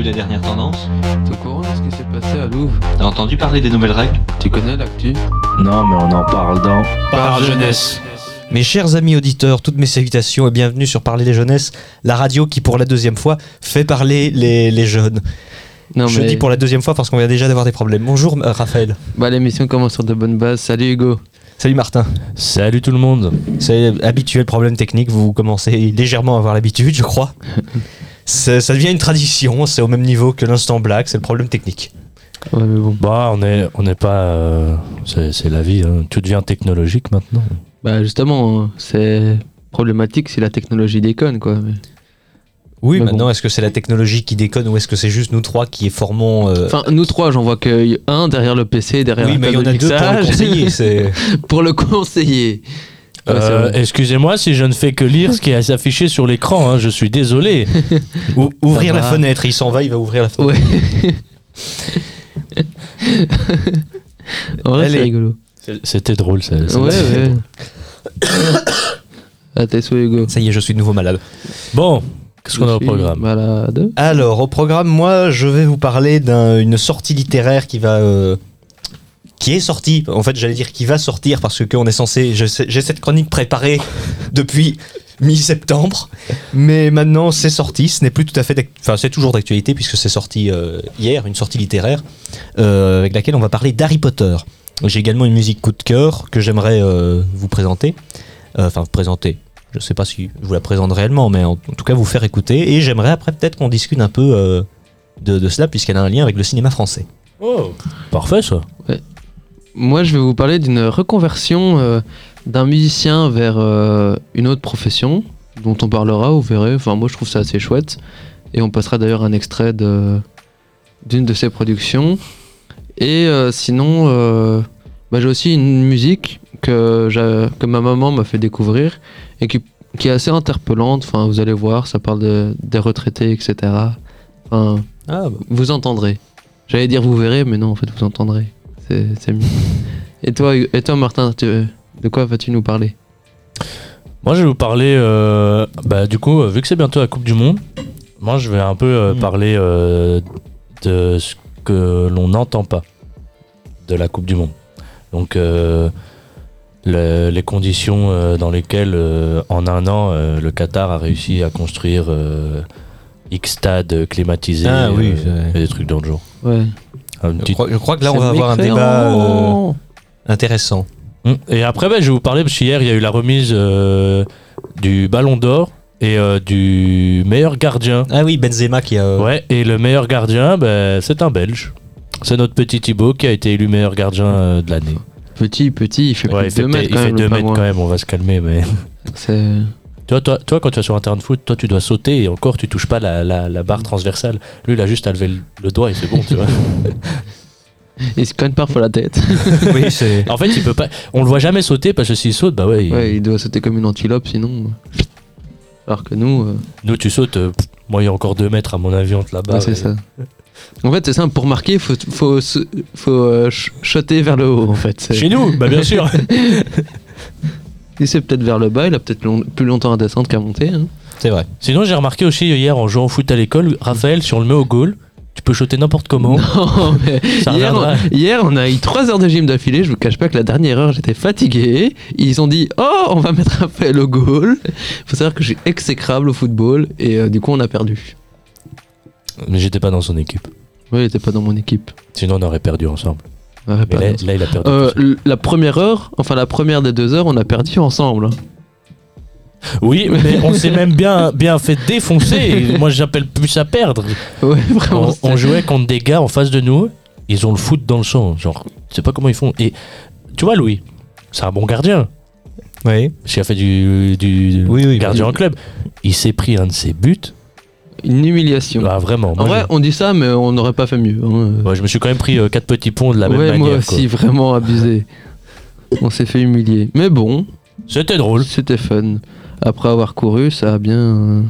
vu la dernière tendance T'es au courant de ce qui s'est passé à Louvre T'as entendu parler des nouvelles règles Tu connais l'actu Non, mais on en parle dans Par jeunesse. Mes chers amis auditeurs, toutes mes salutations et bienvenue sur Parler des jeunesses, la radio qui pour la deuxième fois fait parler les, les jeunes. Non Je mais dis pour la deuxième fois parce qu'on vient déjà d'avoir des problèmes. Bonjour euh, Raphaël. bah, l'émission commence sur de bonnes bases. Salut Hugo. Salut Martin. Salut tout le monde. C'est habituel problème technique, vous commencez légèrement à avoir l'habitude je crois. Ça devient une tradition, c'est au même niveau que l'instant black, c'est le problème technique. Ouais mais bon. Bah, on est, on n'est pas. euh, c'est, c'est la vie. hein. Tout devient technologique maintenant. Bah justement, hein, c'est problématique si la technologie déconne quoi. mais- Oui, Mais maintenant bon. est-ce que c'est la technologie qui déconne ou est-ce que c'est juste nous trois qui formons... euh, Enfin nous trois, j'en vois que un derrière le PC, derrière oui, la mais il y en table a de deux pour le mixage. conseiller. c'est- pour le conseiller. Ouais, Euh, excusez-moi si je ne fais que lire ce qui est affiché sur l'écran. hein, Je suis désolé. Ou- ouvrir la fenêtre, il s'en va, il va ouvrir la fenêtre. Ouais. en vrai, Allez. c'est rigolo. C'était drôle. Ça, ça- Ouais, ouais. À tes souhaits, Hugo. Ça y est, je suis de nouveau malade. Bon, qu'est-ce qu'on a au programme Malade. Alors, au programme, moi, je vais vous parler d'une sortie littéraire qui va. euh, qui est sortie. En fait, j'allais dire qui va sortir parce que qu'on est censé. J'ai cette chronique préparée depuis mi-septembre, mais maintenant c'est sorti. Ce n'est plus tout à fait. Enfin, c'est toujours d'actualité puisque c'est sorti euh, hier, une sortie littéraire euh, avec laquelle on va parler d'Harry Potter. J'ai également une musique coup de cœur que j'aimerais euh, vous présenter. Euh, Enfin, vous présenter. Je ne sais pas si je vous la présente réellement, mais en, en tout cas vous faire écouter. Et j'aimerais après peut-être qu'on discute un peu euh, de, de cela, puisqu'elle a un lien avec le cinéma français. Oh, parfait ça. Moi, je vais vous parler d'une reconversion euh, d'un musicien vers euh, une autre profession, dont on parlera, vous verrez. Enfin, moi, je trouve ça assez chouette. Et on passera d'ailleurs un extrait d'une de ses productions. Et euh, sinon, bah, j'ai aussi une musique que, ma maman m'a fait découvrir et qui, qui est assez interpellante. Enfin, vous allez voir, ça parle de, des retraités, etc. Enfin, Ah, vous entendrez. J'allais dire vous verrez, mais non, en fait, vous entendrez. C'est. Et toi, et toi Martin, tu- de quoi vas-tu nous parler? Moi, je vais vous parler. euh, bah, du coup, euh, vu que c'est bientôt la Coupe du Monde, moi, je vais un peu euh, Mm. parler euh, de ce que l'on n'entend pas de la Coupe du Monde. Donc, euh, le- les conditions euh, dans lesquelles, euh, en un an, euh, le Qatar a réussi à construire euh, X stades climatisés Ah oui, euh, et des trucs dans le genre. Ouais. Je, crois, je crois que là, on va avoir un débat euh, intéressant. Mm. Et après, bah, je vais vous parler, parce qu'hier, il y a eu la remise euh, du Ballon d'Or et euh, du meilleur gardien. Ah oui, Benzema qui a. Ouais, et le meilleur gardien, bah, c'est un Belge. C'est notre petit Thibaut qui a été élu meilleur gardien euh, de l'année. Petit, petit, il fait Ouais, plus il de fait, 2 mètres il quand fait même. deux mètres quand même, on va se calmer. Mais... C'est- toi, toi, toi, quand tu vas sur un terrain de foot, toi, tu dois sauter et encore, tu touches pas la, la, la barre transversale. Lui, il a juste à lever le, le doigt et c'est bon, tu vois. Il se cogne parfois la tête. oui, c'est. En fait, il peut pas. On le voit jamais sauter parce que s'il saute, bah ouais. il- ouais, il doit sauter comme une antilope sinon. Alors que nous, euh, Nous, tu sautes. euh, pff, moi, il y a encore deux mètres à mon avis entre là-bas. ouais, c'est et- ça. En fait, c'est simple, pour marquer, faut, faut, faut euh, ch- shotter vers le haut, en fait. Chez nous, bah bien sûr. Si c'est peut-être vers le bas, il a peut-être long- plus longtemps à descendre qu'à monter. hein. C'est vrai. Sinon, j'ai remarqué aussi hier en jouant au foot à l'école, Raphaël, si on le met au goal, tu peux shooter n'importe comment. Non, mais Ça hier, reviendra. on, hier, on a eu 3 heures de gym d'affilée. Je vous cache pas que la dernière heure, j'étais fatigué. Ils ont dit Oh, on va mettre Raphaël au goal. faut savoir que je suis exécrable au football. Et euh, du coup, on a perdu. Mais j'étais pas dans son équipe. Oui, il était pas dans mon équipe. Sinon, on aurait perdu ensemble. On aurait Mais perdu. là, là, il a perdu. Euh, la première heure, enfin la première des deux heures, on a perdu ensemble. Oui, mais on s'est même bien, bien fait défoncer. moi, j'appelle plus à perdre. Ouais, vraiment. On, jouait contre des gars en face de nous. Ils ont le foot dans le sang. Genre, je sais pas comment ils font. Et tu vois, Louis, c'est un bon gardien. Oui. A fait du, du Oui, oui, gardien oui. en club. Il s'est pris un de ses buts. Une humiliation. Ah, vraiment. en vrai, je, on dit ça, mais on n'aurait pas fait mieux. hein. je me suis quand même pris euh, quatre petits ponts de la même manière. moi quoi. aussi, vraiment abusé. On s'est fait humilier. Mais bon, C'était drôle. C'était fun. Après avoir couru, ça a bien. euh,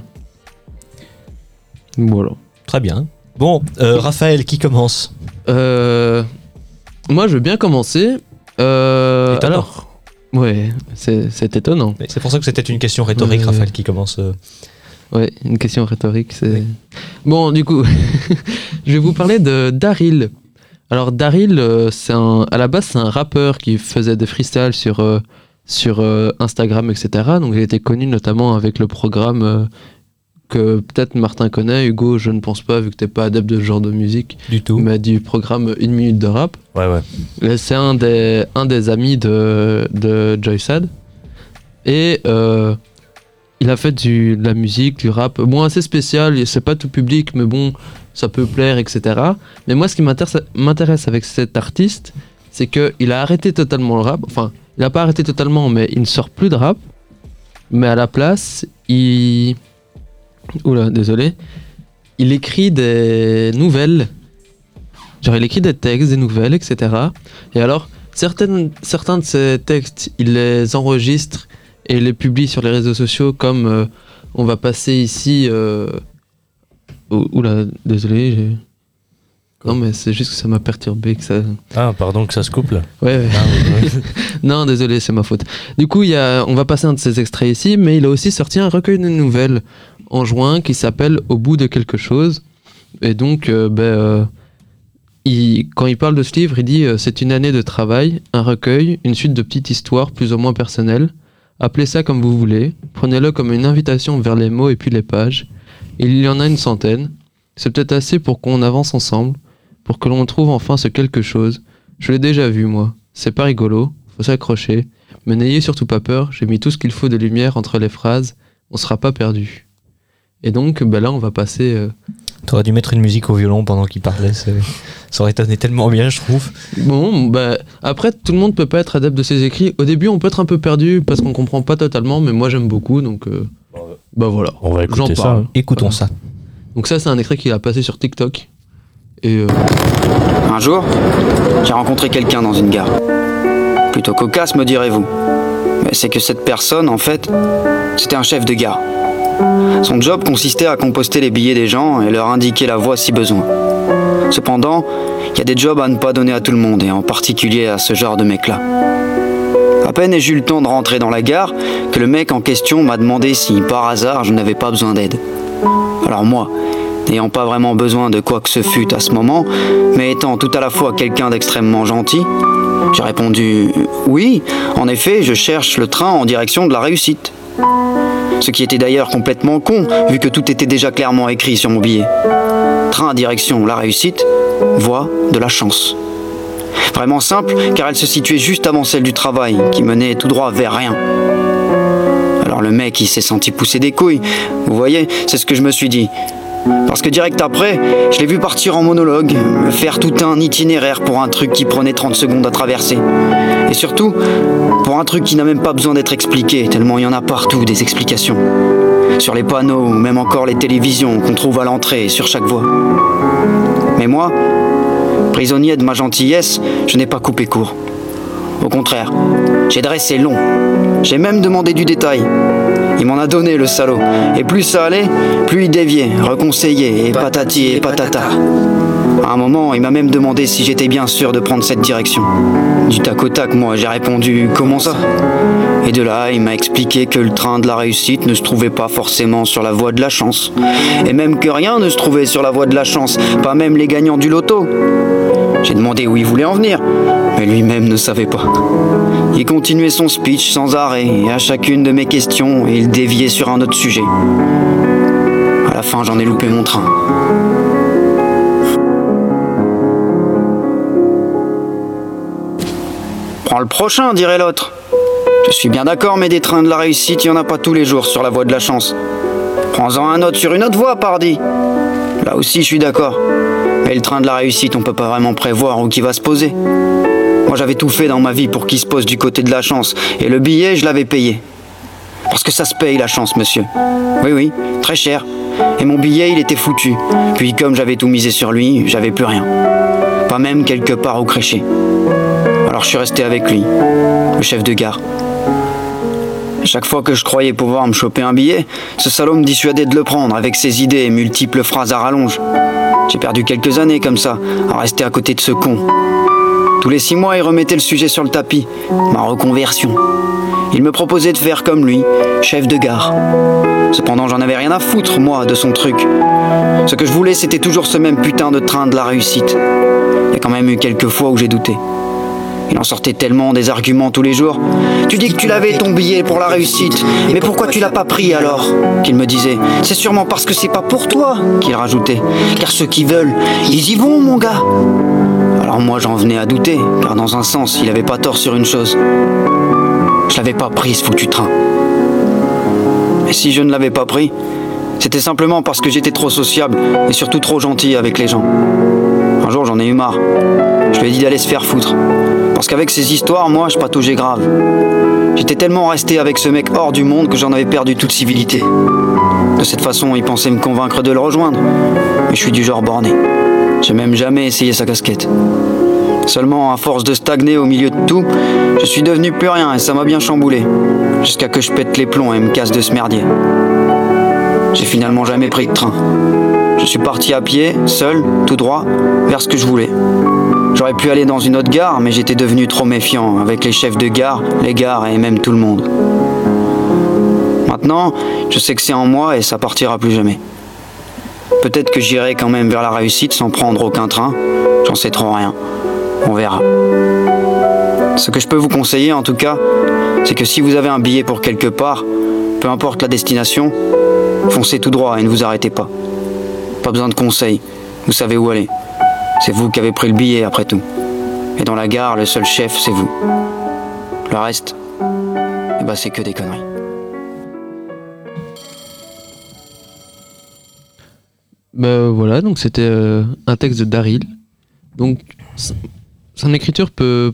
Voilà. Très bien. Bon, euh, Raphaël, qui commence? Moi, je veux bien commencer. Alors. Ouais, c'est étonnant. C'est pour ça que c'était une question rhétorique. Raphaël, qui commence. Ouais, une question rhétorique. C'est. Bon, du coup, je vais vous parler de Daryl. Alors, Daryl, euh, c'est un, à la base, c'est un rappeur qui faisait des freestyles sur, euh, sur euh, Instagram, etc. Donc, il été connu notamment avec le programme euh, que peut-être Martin connaît. Hugo, je ne pense pas, vu que t'es pas adepte de ce genre de musique, Du tout. mais du programme Une minute de rap. Ouais, ouais. Et C'est un des, un des amis de, de Joy Sad. Et il a fait du, de la musique, du rap. Bon, assez spécial, c'est pas tout public, mais bon, ça peut plaire, etc. Mais moi, ce qui m'intéresse avec cet artiste, c'est qu'il a arrêté totalement le rap. Enfin, il a pas arrêté totalement, mais il ne sort plus de rap. Mais à la place, il. Oula, désolé. Il écrit des nouvelles. Genre, il écrit des textes, des nouvelles, etc. Et alors, certains de ces textes, il les enregistre et les publie sur les réseaux sociaux, comme euh, on va passer ici. Euh... ou- Oula, désolé. j'ai- Non, mais c'est juste que ça m'a perturbé. Que ça... Ah, pardon que ça se couple. Ouais, ouais. Ah, ouais. Non, désolé, c'est ma faute. Du coup, y a, on va passer un de ces extraits ici, mais il a aussi sorti un recueil de nouvelles en juin qui s'appelle Au bout de quelque chose. Et donc, euh, ben, euh, il- quand il parle de ce livre, il dit euh, C'est une année de travail, un recueil, une suite de petites histoires plus ou moins personnelles. Appelez ça comme vous voulez. Prenez-le comme une invitation vers les mots et puis les pages. Il y en a une centaine. C'est peut-être assez pour qu'on avance ensemble, pour que l'on trouve enfin ce quelque chose. Je l'ai déjà vu, moi. C'est pas rigolo, faut s'accrocher. Mais n'ayez surtout pas peur, j'ai mis tout ce qu'il faut de lumière entre les phrases, on sera pas perdu. Et donc, bah là, on va passer. euh, T'aurais dû mettre une musique au violon pendant qu'il parlait. Ça aurait été tellement bien, je trouve. Bon, bah après, tout le monde peut pas être adepte de ses écrits. Au début, on peut être un peu perdu parce qu'on comprend pas totalement, mais moi j'aime beaucoup, donc euh, bah voilà. On va J'en écouter ça. parle. hein. Écoutons Voilà. ça. Donc ça, c'est un extrait qu'il a passé sur TikTok. Et euh, Un jour, j'ai rencontré quelqu'un dans une gare. Plutôt cocasse, me direz-vous. Mais c'est que cette personne, en fait, c'était un chef de gare. Son job consistait à composter les billets des gens et leur indiquer la voie si besoin. Cependant, il y a des jobs à ne pas donner à tout le monde, et en particulier à ce genre de mec-là. À peine ai-je eu le temps de rentrer dans la gare que le mec en question m'a demandé si, par hasard, je n'avais pas besoin d'aide. Alors moi, n'ayant pas vraiment besoin de quoi que ce fût à ce moment, mais étant tout à la fois quelqu'un d'extrêmement gentil, j'ai répondu oui, en effet, je cherche le train en direction de la réussite. Ce qui était d'ailleurs complètement con, vu que tout était déjà clairement écrit sur mon billet. Train direction la réussite, voie de la chance. Vraiment simple, car elle se situait juste avant celle du travail, qui menait tout droit vers rien. Alors le mec, il s'est senti pousser des couilles. Vous voyez, c'est ce que je me suis dit. Parce que direct après, je l'ai vu partir en monologue, faire tout un itinéraire pour un truc qui prenait 30 secondes à traverser. Et surtout, pour un truc qui n'a même pas besoin d'être expliqué, tellement il y en a partout des explications. Sur les panneaux, ou même encore les télévisions qu'on trouve à l'entrée sur chaque voie. Mais moi, prisonnier de ma gentillesse, je n'ai pas coupé court. Au contraire, j'ai dressé long. J'ai même demandé du détail. Il m'en a donné le salaud. Et plus ça allait, plus il déviait, reconseillait, et patati et patata. À un moment, il m'a même demandé si j'étais bien sûr de prendre cette direction. Du tac au tac, moi, j'ai répondu Comment ça? Et de là, il m'a expliqué que le train de la réussite ne se trouvait pas forcément sur la voie de la chance. Et même que rien ne se trouvait sur la voie de la chance, pas même les gagnants du loto. J'ai demandé où il voulait en venir, mais lui-même ne savait pas. Il continuait son speech sans arrêt, et à chacune de mes questions, il déviait sur un autre sujet. À la fin, j'en ai loupé mon train. Prends le prochain, dirait l'autre. Je suis bien d'accord, mais des trains de la réussite, il n'y en a pas tous les jours sur la voie de la chance. Prends-en un autre sur une autre voie, pardi. Là aussi, je suis d'accord. Mais le train de la réussite, on peut pas vraiment prévoir où qui va se poser. Moi, j'avais tout fait dans ma vie pour qu'il se pose du côté de la chance, et le billet, je l'avais payé. Parce que ça se paye la chance, monsieur. Oui, oui, très cher. Et mon billet, il était foutu. Puis, comme j'avais tout misé sur lui, j'avais plus rien. Pas même quelque part au créché. Alors, je suis resté avec lui, le chef de gare. Chaque fois que je croyais pouvoir me choper un billet, ce salaud me dissuadait de le prendre avec ses idées et multiples phrases à rallonge. J'ai perdu quelques années comme ça, à rester à côté de ce con. Tous les six mois, il remettait le sujet sur le tapis, ma reconversion. Il me proposait de faire comme lui, chef de gare. Cependant, j'en avais rien à foutre, moi, de son truc. Ce que je voulais, c'était toujours ce même putain de train de la réussite. Il y a quand même eu quelques fois où j'ai douté. Il en sortait tellement des arguments tous les jours. Tu dis que tu l'avais ton billet pour la réussite, mais pourquoi tu l'as pas pris alors? Qu'il me disait. C'est sûrement parce que c'est pas pour toi, qu'il rajoutait. Car ceux qui veulent, ils y vont, mon gars. Alors moi j'en venais à douter, car dans un sens, il avait pas tort sur une chose. Je l'avais pas pris ce foutu train. Et si je ne l'avais pas pris, c'était simplement parce que j'étais trop sociable et surtout trop gentil avec les gens. Un jour j'en ai eu marre. Je lui ai dit d'aller se faire foutre. Parce qu'avec ces histoires, moi, je pataugeais grave. J'étais tellement resté avec ce mec hors du monde que j'en avais perdu toute civilité. De cette façon, il pensait me convaincre de le rejoindre. Mais je suis du genre borné. J'ai même jamais essayé sa casquette. Seulement, à force de stagner au milieu de tout, je suis devenu plus rien et ça m'a bien chamboulé. Jusqu'à que je pète les plombs et me casse de ce merdier. J'ai finalement jamais pris de train. Je suis parti à pied, seul, tout droit, vers ce que je voulais. J'aurais pu aller dans une autre gare, mais j'étais devenu trop méfiant avec les chefs de gare, les gares et même tout le monde. Maintenant, je sais que c'est en moi et ça partira plus jamais. Peut-être que j'irai quand même vers la réussite sans prendre aucun train. J'en sais trop rien. On verra. Ce que je peux vous conseiller en tout cas, c'est que si vous avez un billet pour quelque part, peu importe la destination, foncez tout droit et ne vous arrêtez pas. Pas besoin de conseils, vous savez où aller. C'est vous qui avez pris le billet après tout. Et dans la gare, le seul chef, c'est vous. Le reste, eh ben, c'est que des conneries. Bah voilà, donc c'était euh, un texte de Daryl. Donc son écriture peut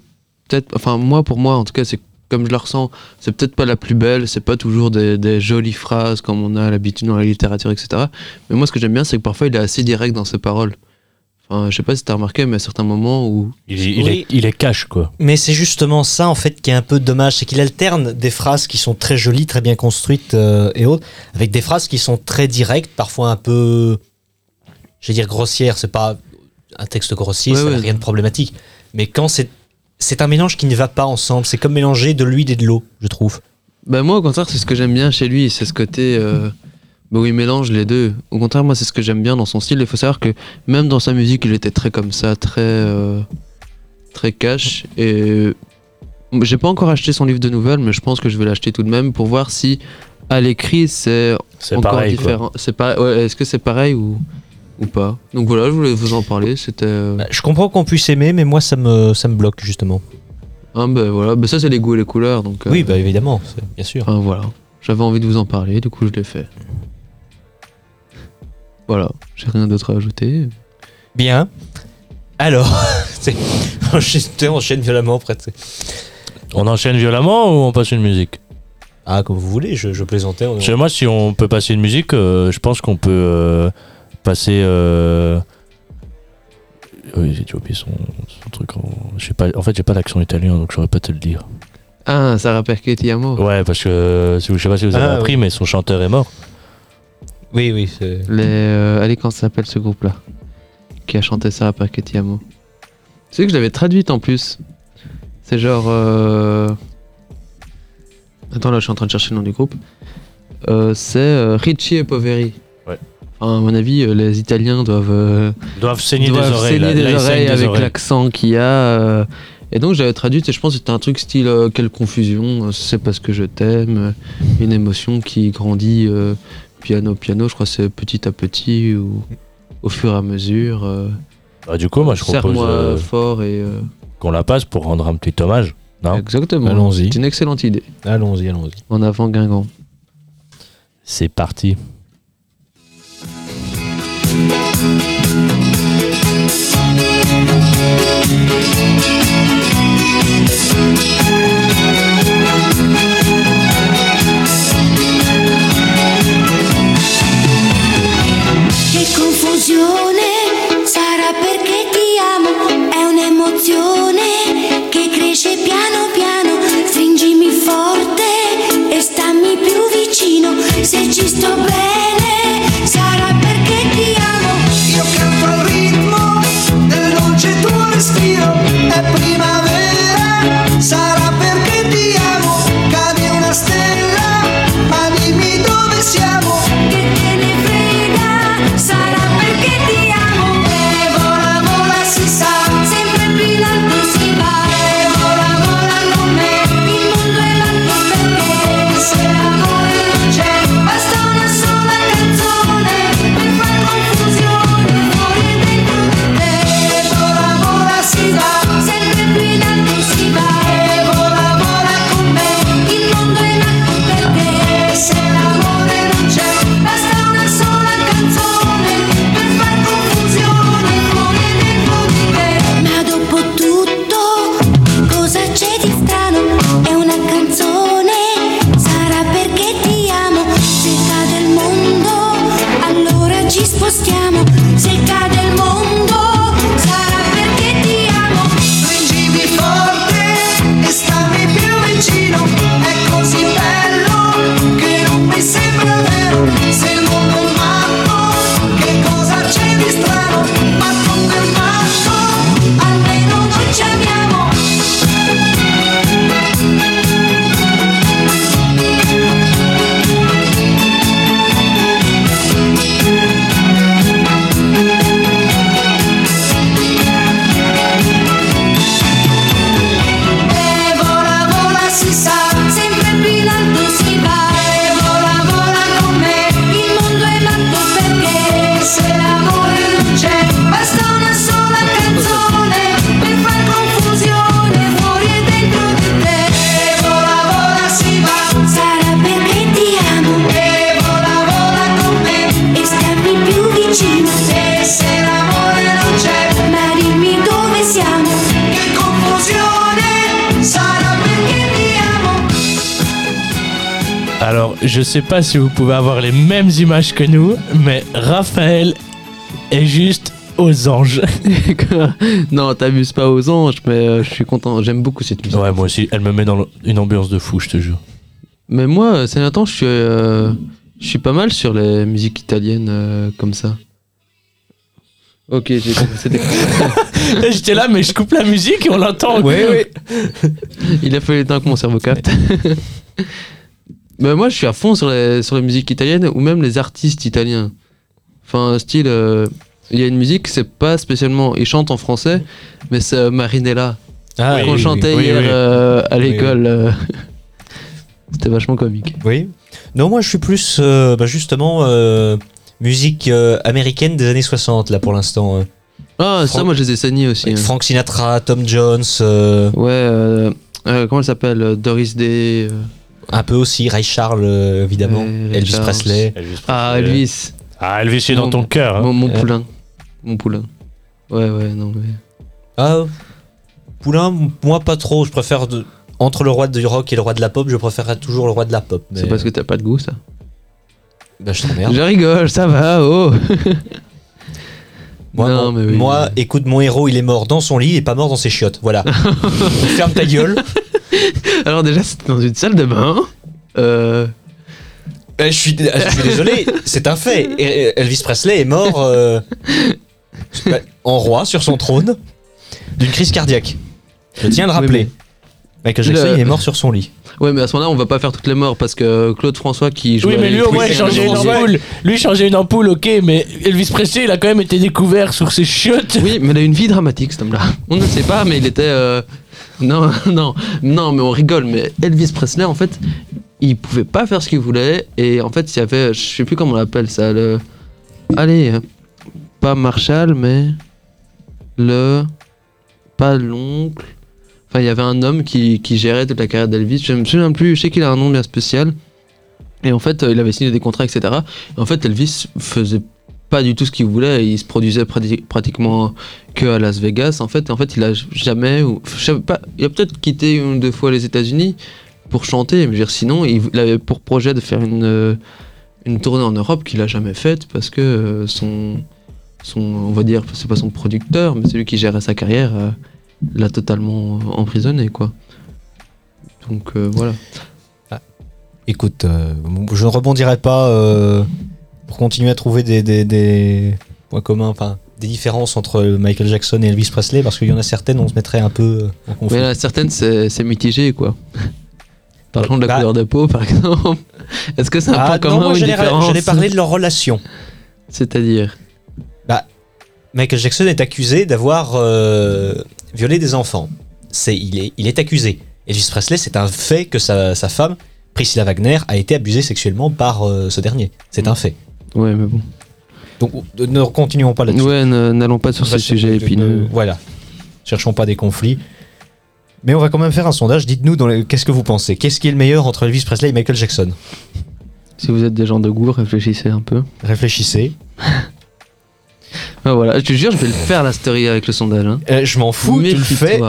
peut-être, enfin moi pour moi en tout cas c'est comme je la ressens, c'est peut-être pas la plus belle, c'est pas toujours des, des jolies phrases comme on a l'habitude dans la littérature, etc. Mais moi ce que j'aime bien c'est que parfois il est assez direct dans ses paroles. Enfin je sais pas si t'as remarqué mais à certains moments où... Il, il Oui. est, il est cash, quoi. Mais c'est justement ça en fait qui est un peu dommage, c'est qu'il alterne des phrases qui sont très jolies, très bien construites euh, et autres, avec des phrases qui sont très directes, parfois un peu, je vais dire grossières. C'est pas un texte grossier, Ouais, ça n'a ouais. rien de problématique. Mais quand c'est c'est un mélange qui ne va pas ensemble, c'est comme mélanger de l'huile et de l'eau, je trouve. Bah moi au contraire c'est ce que j'aime bien chez lui, c'est ce côté euh, bah, où il mélange les deux. Au contraire moi c'est ce que j'aime bien dans son style. Il faut savoir que même dans sa musique il était très comme ça, très euh, très cash. Et euh, j'ai pas encore acheté son livre de nouvelles, mais je pense que je vais l'acheter tout de même pour voir si à l'écrit c'est encore pareil, différent. C'est pas, ouais, est-ce que c'est pareil ou ou pas? Donc voilà, je voulais vous en parler. C'était euh, Bah, je comprends qu'on puisse aimer, mais moi ça me ça me bloque justement. ah, bah, voilà, bah, ça c'est les goûts et les couleurs. Donc euh, Oui, bah évidemment, bien sûr. Enfin, voilà. J'avais envie de vous en parler, du coup je l'ai fait. Voilà, j'ai rien d'autre à ajouter. Bien. Alors, c'est- enchaîne, enchaîne violemment après. On enchaîne violemment ou on passe une musique? Ah, comme vous voulez, je, je plaisantais. on- que moi, si on peut passer une musique, euh, je pense qu'on peut euh, passer. euh, Oui, j'ai oublié son, son truc. En... je sais pas, en fait, j'ai pas l'accent italien, donc je saurais pas te le dire. Ah, Sarah Perchetti à mot. Ouais, parce que euh, je sais pas si vous avez Ah, appris, mais son chanteur est mort. Oui, oui. c'est- Les, euh, allez, comment ça s'appelle ce groupe-là Qui a chanté Perchetti à Tu sais que je l'avais traduite en plus. C'est genre. euh, Attends, là je suis en train de chercher le nom du groupe. Euh, c'est euh, Ricci et Poveri. Ouais. Enfin, à mon avis, les Italiens doivent. euh, Doivent saigner doivent des oreilles. saigner là. des Là, ils oreilles saignent des avec l'accent qu'il y a. euh, et donc j'avais traduit, et je pense que c'était un truc style euh, quelle confusion, euh, c'est parce que je t'aime, une émotion qui grandit euh, piano piano, je crois que c'est petit à petit ou au fur et à mesure. euh, Bah, du coup, moi, je propose euh, fort et. euh, qu'on la passe pour rendre un petit hommage. Non? Exactement. Allons-y. C'est une excellente idée. Allons-y, allons-y. En avant Guingamp. C'est parti. Confusione sarà perché ti amo, è un'emozione che cresce piano piano, stringimi forte e stammi più vicino, se ci sto bene sarà perché ti amo. Io canto al ritmo del dolce tuo respiro, è primavera, sais pas si vous pouvez avoir les mêmes images que nous, mais Raphaël est juste aux anges. non, t'abuses pas aux anges, mais euh, je suis content. J'aime beaucoup cette musique. Ouais, moi aussi, elle me met dans une ambiance de fou, je te jure. Mais moi, ces derniers temps, je suis, euh, je suis pas mal sur les musiques italiennes euh, comme ça. Ok, j'ai compris. c'était- J'étais là, mais je coupe la musique et on l'entend. Oui, oui. Il a fallu le temps que mon cerveau capte. Mais moi, je suis à fond sur les, sur les musiques italiennes ou même les artistes italiens. Enfin, style, euh, il y a une musique, c'est pas spécialement. Ils chantent en français, mais c'est euh, Marinella. Ah, qu'on oui, chantait oui, hier oui. euh, à l'école. C'était vachement comique. Oui. Non, moi je suis plus euh, bah, justement euh, musique américaine des années 60 là pour l'instant. Ah, ça, moi, je les ai saignés aussi. Hein. Frank Sinatra, Tom Jones, Ouais, comment elle s'appelle Doris Day. Euh. un peu aussi Ray Charles euh, évidemment, Ray Elvis Charles. Presley. Ah, Elvis. Ah, Elvis est dans ton cœur. hein. Mon, poulain. Mon poulain. Ouais, ouais, non, mais. Ah, Poulain, moi pas trop. Je préfère de- entre le roi du rock et le roi de la pop, je préférerais toujours le roi de la pop. mais- C'est parce que t'as pas de goût, ça. Bah, je t'emmerde. Je rigole, ça va, oh Moi, Non, mon- mais oui. moi, écoute, mon héros, il est mort dans son lit, il est pas mort dans ses chiottes. Voilà. Ferme ta gueule. Alors, déjà, c'était dans une salle de bain. Euh. Eh, je, suis, je suis désolé, c'est un fait. Et- Elvis Presley est mort euh, en roi sur son trône d'une crise cardiaque. Je tiens à le Oui, rappeler. Michael Jackson, Le- il est mort sur son lit. Ouais, mais à ce moment-là, on va pas faire toutes les morts parce que Claude François qui joue. Oui, mais lui au moins il changeait une ampoule. Lui il changeait une ampoule, ok, mais Elvis Presley il a quand même été découvert sur ses chiottes. Oui, mais il a une vie dramatique, cet homme-là. On ne sait pas, mais il était. euh, Non, non, non, mais on rigole. Mais Elvis Presley, en fait, il pouvait pas faire ce qu'il voulait. Et en fait, il y avait. Je sais plus comment on l'appelle ça. Le. Allez, pas Marshall, mais. Le. Pas l'oncle. Enfin, il y avait un homme qui, qui gérait toute la carrière d'Elvis. Je me souviens plus, je sais qu'il a un nom bien spécial. Et en fait, euh, il avait signé des contrats, etc. Et en fait, Elvis faisait pas du tout ce qu'il voulait. Il se produisait prati- pratiquement que à Las Vegas. En fait, en fait, il a jamais, il a peut-être quitté une ou deux fois les États-Unis pour chanter. Sinon, il, avait pour projet de faire une euh, une tournée en Europe qu'il a jamais faite parce que euh, son on va dire, c'est pas son producteur, mais celui qui gérait sa carrière euh, l'a totalement emprisonné, quoi. Donc voilà. Écoute, euh, je ne rebondirai pas pour continuer à trouver des, des- des points communs, enfin des différences entre Michael Jackson et Elvis Presley, parce qu'il y en a certaines, on se mettrait un peu euh, en conflit. Certaines, c'est mitigé, quoi. Parlons de la Bah- couleur de peau, par exemple. Est-ce que c'est un Ah, point non, commun moi ou une différence j'allais parler de leur relation. C'est-à-dire Michael Jackson est accusé d'avoir euh, violé des enfants. C'est, il, est, il est accusé. Elvis Presley, c'est un fait que sa, sa femme, Priscilla Wagner, a été abusée sexuellement par euh, ce dernier. C'est un fait. Ouais, mais bon. Donc ne continuons pas là-dessus. Ouais, n'allons pas sur de- de- épineux. Voilà. Cherchons pas des conflits. Mais on va quand même faire un sondage. Dites-nous les- qu'est-ce que vous pensez? Qu'est-ce qui est le meilleur entre Elvis Presley et Michael Jackson? Si vous êtes des gens de goût, réfléchissez un peu. Réfléchissez. Ah, voilà, je te jure, je vais le faire la story avec le sondage. Hein. Euh, je m'en fous, tu le fais.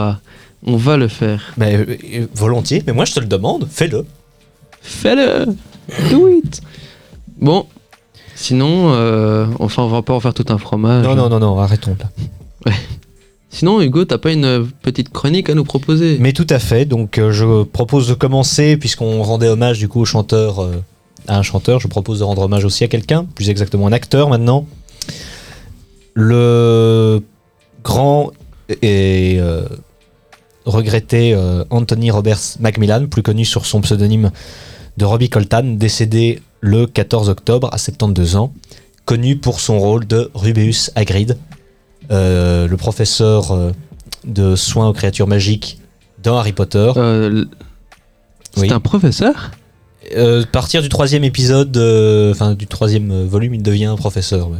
On va le faire. Mais euh, euh, volontiers. Mais moi je te le demande. Fais-le. Fais-le Do it Bon, Sinon, euh, enfin, on va pas en faire tout un fromage. Non, non, non, non, arrêtons là. Sinon, Hugo, t'as pas une euh, petite chronique à nous proposer? Mais tout à fait, donc euh, je propose de commencer, puisqu'on rendait hommage du coup au chanteur, euh, à un chanteur, je propose de rendre hommage aussi à quelqu'un, plus exactement un acteur maintenant. Le grand et euh, regretté euh, Anthony Roberts Macmillan, plus connu sur son pseudonyme de Robbie Coltan, décédé le 14 octobre à 72 ans, connu pour son rôle de Rubeus Hagrid, euh, le professeur euh, de soins aux créatures magiques dans Harry Potter. Euh, C'est Oui. un professeur? Euh, partir du troisième épisode, euh, enfin du troisième volume, il devient professeur. ouais.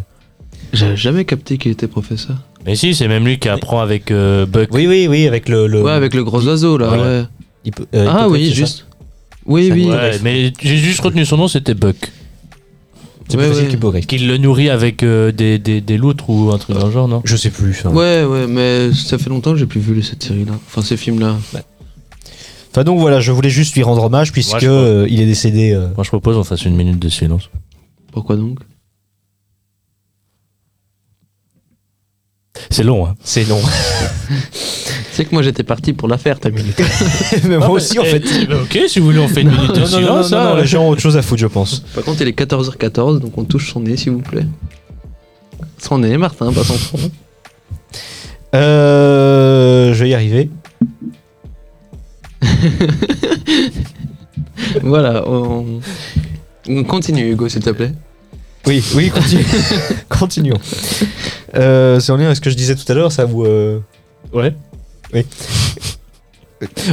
J'avais jamais capté qu'il était professeur. Mais si, c'est même lui qui apprend avec euh, Buck. Oui, oui, oui, avec le. le- Ouais, avec le gros oiseau là. Voilà. ouais. Hippo- euh, Ah oui, juste. Oui, Ça oui. Ouais, mais j'ai juste retenu son nom, c'était Buck. C'est Ouais, ouais. qu'Hippocrate. Qu'il le nourrit avec euh, des, des, des loutres ou un truc dans le genre, non? Je sais plus. enfin. Ouais, ouais, mais ça fait longtemps que j'ai plus vu cette série là. Enfin, ces films là. Enfin donc voilà, je voulais juste lui rendre hommage puisque euh, il est décédé. euh, Moi, je propose qu'on fasse une minute de silence. Pourquoi donc? C'est long, hein. C'est long. C'est que moi j'étais parti pour la faire ta minute. Mais moi aussi en fait. Eh, bah, ok, si vous voulez, on fait une minute de Non, non, non, non, silence. non, hein. non, les gens ont autre chose à foutre, je pense. Par contre, il est 14h14, donc on touche son nez s'il vous plaît. Son nez, Martin, pas son front. Euh, je vais y arriver. voilà, on... on continue Hugo s'il te plaît. Oui, oui, continue. continuons. Euh, c'est en lien avec ce que je disais tout à l'heure, ça vous. Euh... Ouais. Oui.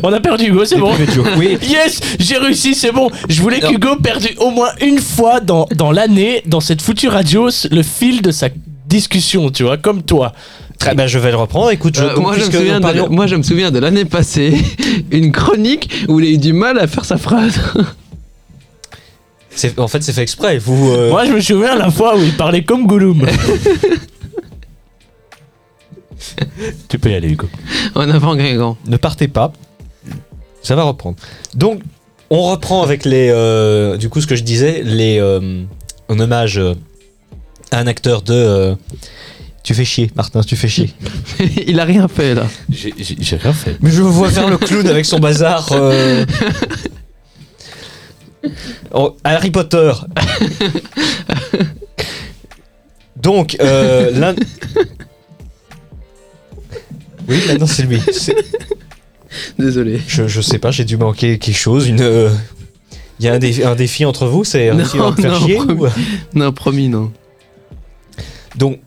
On a perdu Hugo, c'est bon. Oui. Yes, j'ai réussi, c'est bon. Je voulais Non. qu'Hugo perde au moins une fois dans, dans l'année, dans cette foutue radio, le fil de sa discussion, tu vois, comme toi. Très bien, je vais le reprendre. Écoute, je, Euh, donc, moi, je me puisque souviens nous de, parlions- moi je me souviens de l'année passée, une chronique où il a eu du mal à faire sa phrase. C'est- en fait, c'est fait exprès. Vous. euh, Moi, je me souviens la fois où il parlait comme Gollum. tu peux y aller, Hugo. en avant Grégan. ne partez pas. Ça va reprendre. Donc, on reprend avec les. euh, du coup, ce que je disais, les. euh, en hommage euh, à un acteur de. euh, tu fais chier, Martin, tu fais chier. il a rien fait là. J'ai j'ai- j'ai rien fait. Mais je me vois faire le clown avec son bazar. euh. Oh, Harry Potter. Donc, euh, l'un. Oui, maintenant c'est lui. C'est- Désolé. Je, je sais pas, j'ai dû manquer quelque chose. Une. euh, Il y a un, dé- un défi entre vous, c'est Non, réussir à me faire non, chier promis. ou- Non, promis, non. Donc,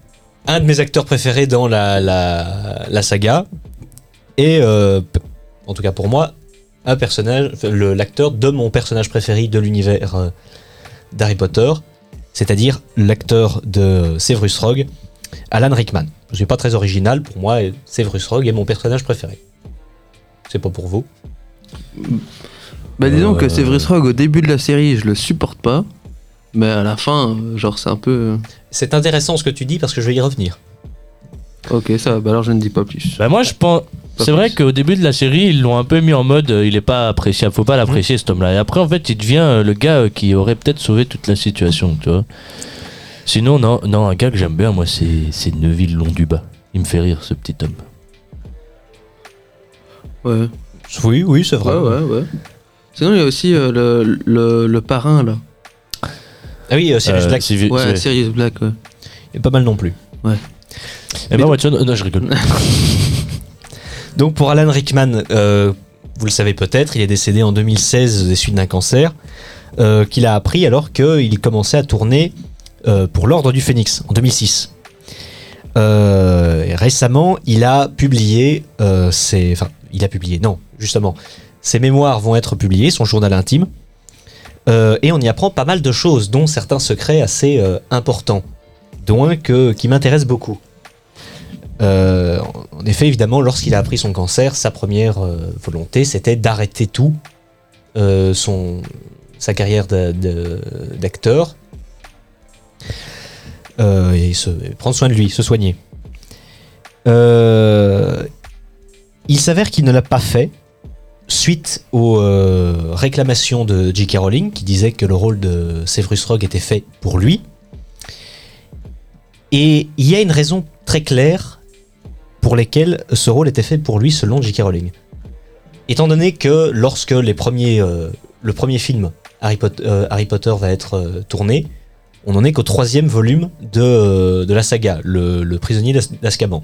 un de mes acteurs préférés dans la, la, la saga, et euh, p- en tout cas pour moi, un personnage, l'acteur de mon personnage préféré de l'univers euh, d'Harry Potter, c'est-à-dire l'acteur de Severus Rogue, Alan Rickman. Je suis pas très original, pour moi, Severus Rogue est mon personnage préféré. C'est pas pour vous. Bah disons Euh, que Severus Rogue au début de la série, je le supporte pas. Mais à la fin, euh, genre c'est un peu... euh, C'est intéressant ce que tu dis parce que je vais y revenir. Ok, ça va, bah alors je ne dis pas plus. Bah moi je pense. C'est vrai qu'au début de la série, ils l'ont un peu mis en mode euh, il est pas appréciable, faut pas l'apprécier cet homme-là. Et après, en fait, il devient euh, le gars euh, qui aurait peut-être sauvé toute la situation, tu vois. Sinon, non, non, un gars que j'aime bien, moi, c'est c'est Neville Long du bas. Il me fait rire, ce petit homme. Ouais, Oui, oui, c'est vrai. ouais, ouais, ouais. Sinon, il y a aussi euh, le, le, le parrain là. Ah oui, euh, Sirius Euh, Black, Sylvie- Ouais, Sirius Black, ouais. est pas mal non plus. Eh ben, non, je rigole. Donc pour Alan Rickman, euh, vous le savez peut-être, il est décédé en 2016 des suites d'un cancer euh, qu'il a appris alors qu'il commençait à tourner euh, pour l'Ordre du Phénix en 2006. Euh, et récemment, il a publié ses... Enfin, il a publié, non, justement. Ses mémoires vont être publiées, son journal intime. Et on y apprend pas mal de choses, dont certains secrets assez importants, qui m'intéresse beaucoup. Euh, en effet, évidemment, lorsqu'il a appris son cancer, sa première euh, volonté, c'était d'arrêter tout, euh, sa carrière d'acteur, et prendre soin de lui, se soigner. Il s'avère qu'il ne l'a pas fait suite aux réclamations de J.K. Rowling, qui disait que le rôle de Severus Rogue était fait pour lui. Et il y a une raison très claire pour laquelle ce rôle était fait pour lui selon J.K. Rowling. Étant donné que lorsque les premiers, euh, le premier film Harry, Pot- euh, Harry Potter va être euh, tourné, on n'en est qu'au troisième volume de, de la saga, le, le prisonnier d'Az- d'Azkaban.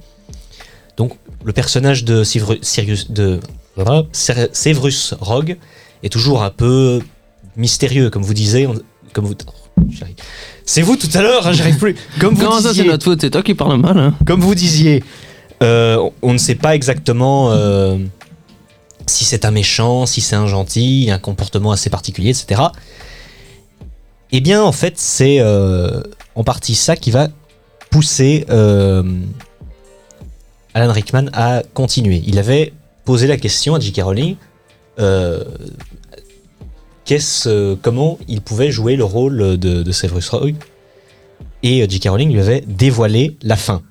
Donc le personnage de, Sivru- Sirius, de voilà, Ser- Severus Rogue est toujours un peu mystérieux, comme vous disiez. on- comme vous. C'est vous tout à l'heure, hein, j'arrive plus. Comme vous Comment ça, c'est disiez, notre faute C'est toi qui parles mal, hein comme vous disiez, euh, on ne sait pas exactement euh, si c'est un méchant, si c'est un gentil, un comportement assez particulier, etc. Eh bien, en fait, c'est euh, en partie ça qui va pousser Alan Rickman à continuer. Il avait posé la question à J.K. Rowling euh, comment il pouvait jouer le rôle de, Severus Rogue. Et euh, J.K. Rowling lui avait dévoilé la fin